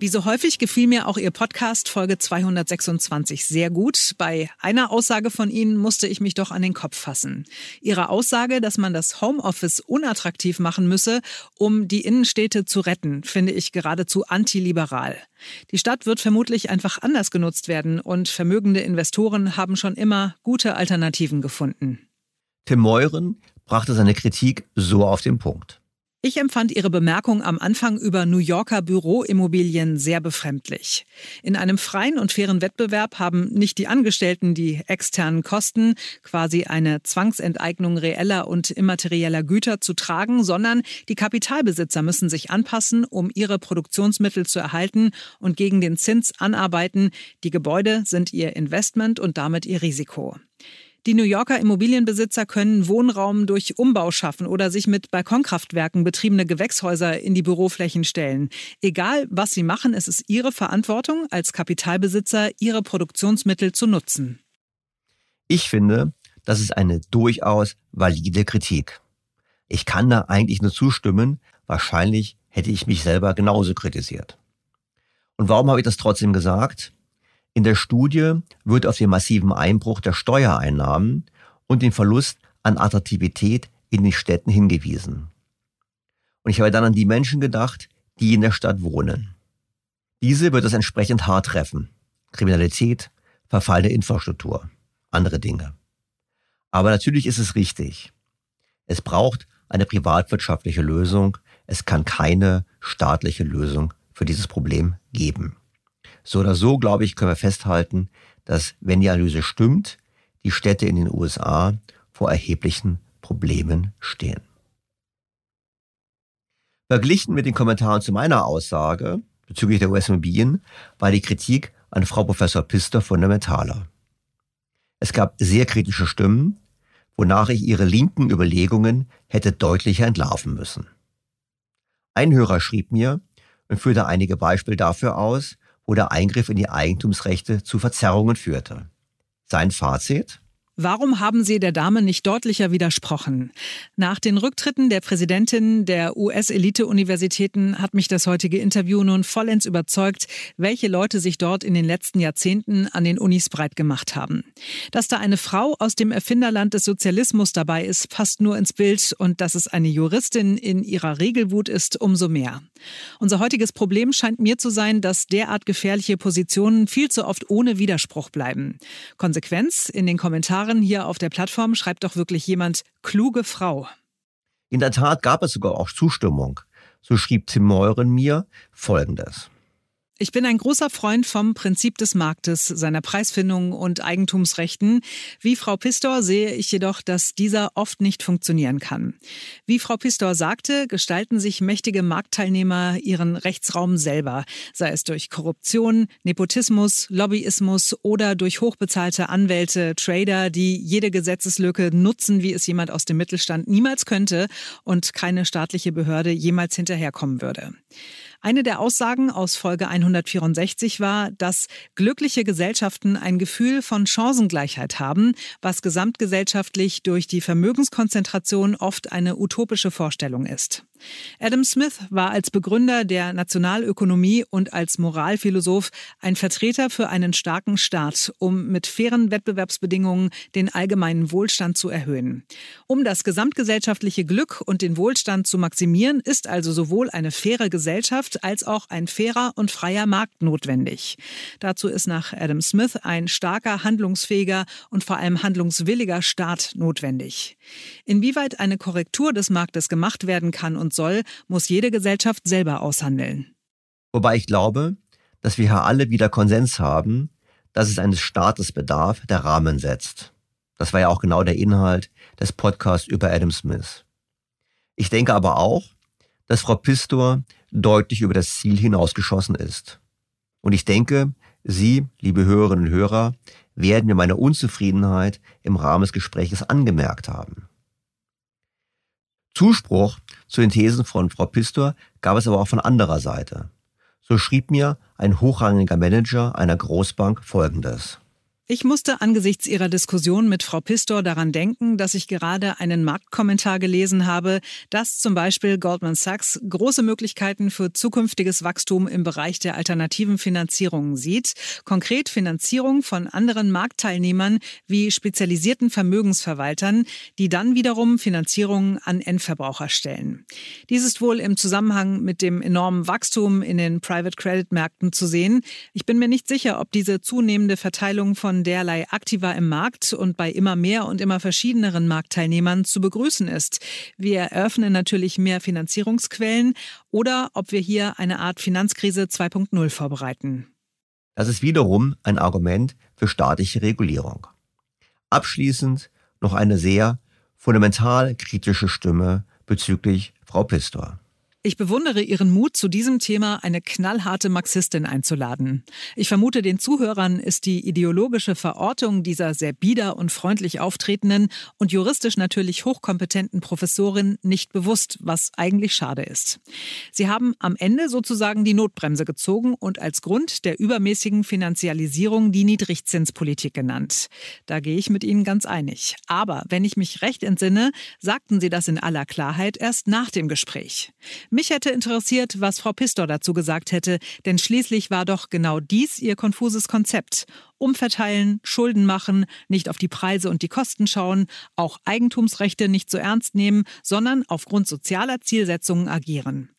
Wie so häufig gefiel mir auch Ihr Podcast Folge 226 sehr gut. Bei einer Aussage von Ihnen musste ich mich doch an den Kopf fassen. Ihre Aussage, dass man das Homeoffice unattraktiv machen müsse, um die Innenstädte zu retten, finde ich geradezu antiliberal. Die Stadt wird vermutlich einfach anders genutzt werden und vermögende Investoren haben schon immer gute Alternativen gefunden. Tim Meuren brachte seine Kritik so auf den Punkt. Ich empfand Ihre Bemerkung am Anfang über New Yorker Büroimmobilien sehr befremdlich. In einem freien und fairen Wettbewerb haben nicht die Angestellten die externen Kosten, quasi eine Zwangsenteignung reeller und immaterieller Güter zu tragen, sondern die Kapitalbesitzer müssen sich anpassen, um ihre Produktionsmittel zu erhalten und gegen den Zins anarbeiten. Die Gebäude sind ihr Investment und damit ihr Risiko. Die New Yorker Immobilienbesitzer können Wohnraum durch Umbau schaffen oder sich mit Balkonkraftwerken betriebene Gewächshäuser in die Büroflächen stellen. Egal, was sie machen, es ist ihre Verantwortung, als Kapitalbesitzer ihre Produktionsmittel zu nutzen. Ich finde, das ist eine durchaus valide Kritik. Ich kann da eigentlich nur zustimmen. Wahrscheinlich hätte ich mich selber genauso kritisiert. Und warum habe ich das trotzdem gesagt? In der Studie wird auf den massiven Einbruch der Steuereinnahmen und den Verlust an Attraktivität in den Städten hingewiesen. Und ich habe dann an die Menschen gedacht, die in der Stadt wohnen. Diese wird es entsprechend hart treffen. Kriminalität, verfallene Infrastruktur, andere Dinge. Aber natürlich ist es richtig. Es braucht eine privatwirtschaftliche Lösung. Es kann keine staatliche Lösung für dieses Problem geben. So oder so, glaube ich, können wir festhalten, dass, wenn die Analyse stimmt, die Städte in den USA vor erheblichen Problemen stehen. Verglichen mit den Kommentaren zu meiner Aussage bezüglich der US-Immobilien war die Kritik an Frau Professor Pister fundamentaler. Es gab sehr kritische Stimmen, wonach ich ihre linken Überlegungen hätte deutlicher entlarven müssen. Ein Hörer schrieb mir und führte einige Beispiele dafür aus, wo der Eingriff in die Eigentumsrechte zu Verzerrungen führte. Sein Fazit? Warum haben Sie der Dame nicht deutlicher widersprochen? Nach den Rücktritten der Präsidentin der US-Elite-Universitäten hat mich das heutige Interview nun vollends überzeugt, welche Leute sich dort in den letzten Jahrzehnten an den Unis breit gemacht haben. Dass da eine Frau aus dem Erfinderland des Sozialismus dabei ist, passt nur ins Bild und dass es eine Juristin in ihrer Regelwut ist, umso mehr. Unser heutiges Problem scheint mir zu sein, dass derart gefährliche Positionen viel zu oft ohne Widerspruch bleiben. Konsequenz in den Kommentaren Kommentaren hier auf der Plattform schreibt doch wirklich jemand, kluge Frau. In der Tat gab es sogar auch Zustimmung. So schrieb Tim Meuren mir Folgendes. Ich bin ein großer Freund vom Prinzip des Marktes, seiner Preisfindung und Eigentumsrechten. Wie Frau Pistor sehe ich jedoch, dass dieser oft nicht funktionieren kann. Wie Frau Pistor sagte, gestalten sich mächtige Marktteilnehmer ihren Rechtsraum selber, sei es durch Korruption, Nepotismus, Lobbyismus oder durch hochbezahlte Anwälte, Trader, die jede Gesetzeslücke nutzen, wie es jemand aus dem Mittelstand niemals könnte und keine staatliche Behörde jemals hinterherkommen würde. Eine der Aussagen aus Folge 164 war, dass glückliche Gesellschaften ein Gefühl von Chancengleichheit haben, was gesamtgesellschaftlich durch die Vermögenskonzentration oft eine utopische Vorstellung ist. Adam Smith war als Begründer der Nationalökonomie und als Moralphilosoph ein Vertreter für einen starken Staat, um mit fairen Wettbewerbsbedingungen den allgemeinen Wohlstand zu erhöhen. Um das gesamtgesellschaftliche Glück und den Wohlstand zu maximieren, ist also sowohl eine faire Gesellschaft als auch ein fairer und freier Markt notwendig. Dazu ist nach Adam Smith ein starker, handlungsfähiger und vor allem handlungswilliger Staat notwendig. Inwieweit eine Korrektur des Marktes gemacht werden kann und und soll, muss jede Gesellschaft selber aushandeln. Wobei ich glaube, dass wir hier alle wieder Konsens haben, dass es eines Staates bedarf, der Rahmen setzt. Das war ja auch genau der Inhalt des Podcasts über Adam Smith. Ich denke aber auch, dass Frau Pistor deutlich über das Ziel hinausgeschossen ist. Und ich denke, Sie, liebe Hörerinnen und Hörer, werden mir meine Unzufriedenheit im Rahmen des Gespräches angemerkt haben. Zuspruch zu den Thesen von Frau Pistor gab es aber auch von anderer Seite. So schrieb mir ein hochrangiger Manager einer Großbank Folgendes. Ich musste angesichts Ihrer Diskussion mit Frau Pistor daran denken, dass ich gerade einen Marktkommentar gelesen habe, dass zum Beispiel Goldman Sachs große Möglichkeiten für zukünftiges Wachstum im Bereich der alternativen Finanzierungen sieht, konkret Finanzierung von anderen Marktteilnehmern wie spezialisierten Vermögensverwaltern, die dann wiederum Finanzierungen an Endverbraucher stellen. Dies ist wohl im Zusammenhang mit dem enormen Wachstum in den Private Credit Märkten zu sehen. Ich bin mir nicht sicher, ob diese zunehmende Verteilung von derlei Aktiva im Markt und bei immer mehr und immer verschiedeneren Marktteilnehmern zu begrüßen ist. Wir eröffnen natürlich mehr Finanzierungsquellen oder ob wir hier eine Art Finanzkrise 2.0 vorbereiten. Das ist wiederum ein Argument für staatliche Regulierung. Abschließend noch eine sehr fundamental kritische Stimme bezüglich Frau Pistor. Ich bewundere Ihren Mut, zu diesem Thema eine knallharte Marxistin einzuladen. Ich vermute, den Zuhörern ist die ideologische Verortung dieser sehr bieder und freundlich auftretenden und juristisch natürlich hochkompetenten Professorin nicht bewusst, was eigentlich schade ist. Sie haben am Ende sozusagen die Notbremse gezogen und als Grund der übermäßigen Finanzialisierung die Niedrigzinspolitik genannt. Da gehe ich mit Ihnen ganz einig. Aber wenn ich mich recht entsinne, sagten Sie das in aller Klarheit erst nach dem Gespräch. Mich hätte interessiert, was Frau Pistor dazu gesagt hätte, denn schließlich war doch genau dies ihr konfuses Konzept. Umverteilen, Schulden machen, nicht auf die Preise und die Kosten schauen, auch Eigentumsrechte nicht so ernst nehmen, sondern aufgrund sozialer Zielsetzungen agieren.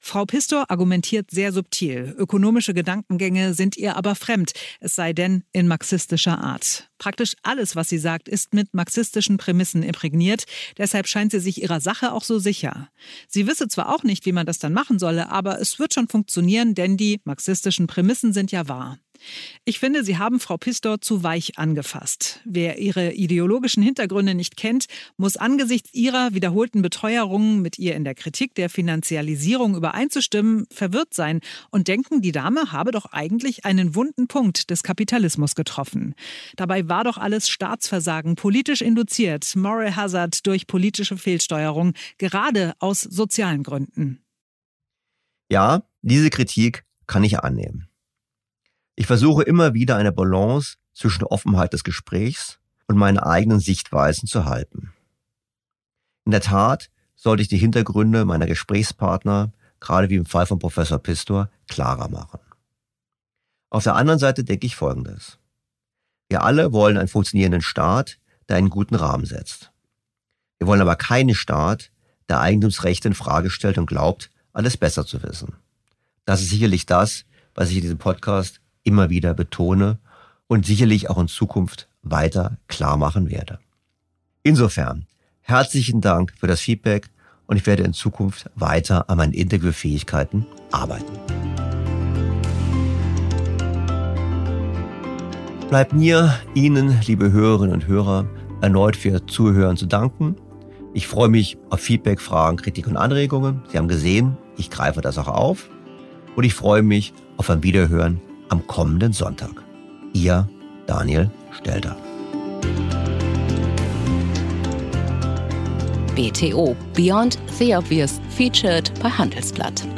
Frau Pistor argumentiert sehr subtil. Ökonomische Gedankengänge sind ihr aber fremd, es sei denn in marxistischer Art. Praktisch alles, was sie sagt, ist mit marxistischen Prämissen imprägniert. Deshalb scheint sie sich ihrer Sache auch so sicher. Sie wisse zwar auch nicht, wie man das dann machen solle, aber es wird schon funktionieren, denn die marxistischen Prämissen sind ja wahr. Ich finde, Sie haben Frau Pistor zu weich angefasst. Wer ihre ideologischen Hintergründe nicht kennt, muss angesichts ihrer wiederholten Beteuerungen mit ihr in der Kritik der Finanzialisierung übereinzustimmen, verwirrt sein und denken, die Dame habe doch eigentlich einen wunden Punkt des Kapitalismus getroffen. Dabei war doch alles Staatsversagen, politisch induziert, Moral Hazard durch politische Fehlsteuerung, gerade aus sozialen Gründen. Ja, diese Kritik kann ich annehmen. Ich versuche immer wieder eine Balance zwischen Offenheit des Gesprächs und meine eigenen Sichtweisen zu halten. In der Tat sollte ich die Hintergründe meiner Gesprächspartner, gerade wie im Fall von Professor Pistor, klarer machen. Auf der anderen Seite denke ich Folgendes. Wir alle wollen einen funktionierenden Staat, der einen guten Rahmen setzt. Wir wollen aber keinen Staat, der Eigentumsrechte in Frage stellt und glaubt, alles besser zu wissen. Das ist sicherlich das, was ich in diesem Podcast immer wieder betone und sicherlich auch in Zukunft weiter klar machen werde. Insofern, herzlichen Dank für das Feedback und ich werde in Zukunft weiter an meinen Interviewfähigkeiten arbeiten. Bleibt mir, Ihnen, liebe Hörerinnen und Hörer, erneut für Zuhören zu danken. Ich freue mich auf Feedback, Fragen, Kritik und Anregungen. Sie haben gesehen, ich greife das auch auf. Und ich freue mich auf ein Wiederhören am kommenden Sonntag. Ihr Daniel Stelter. BTO Beyond the Obvious featured bei Handelsblatt.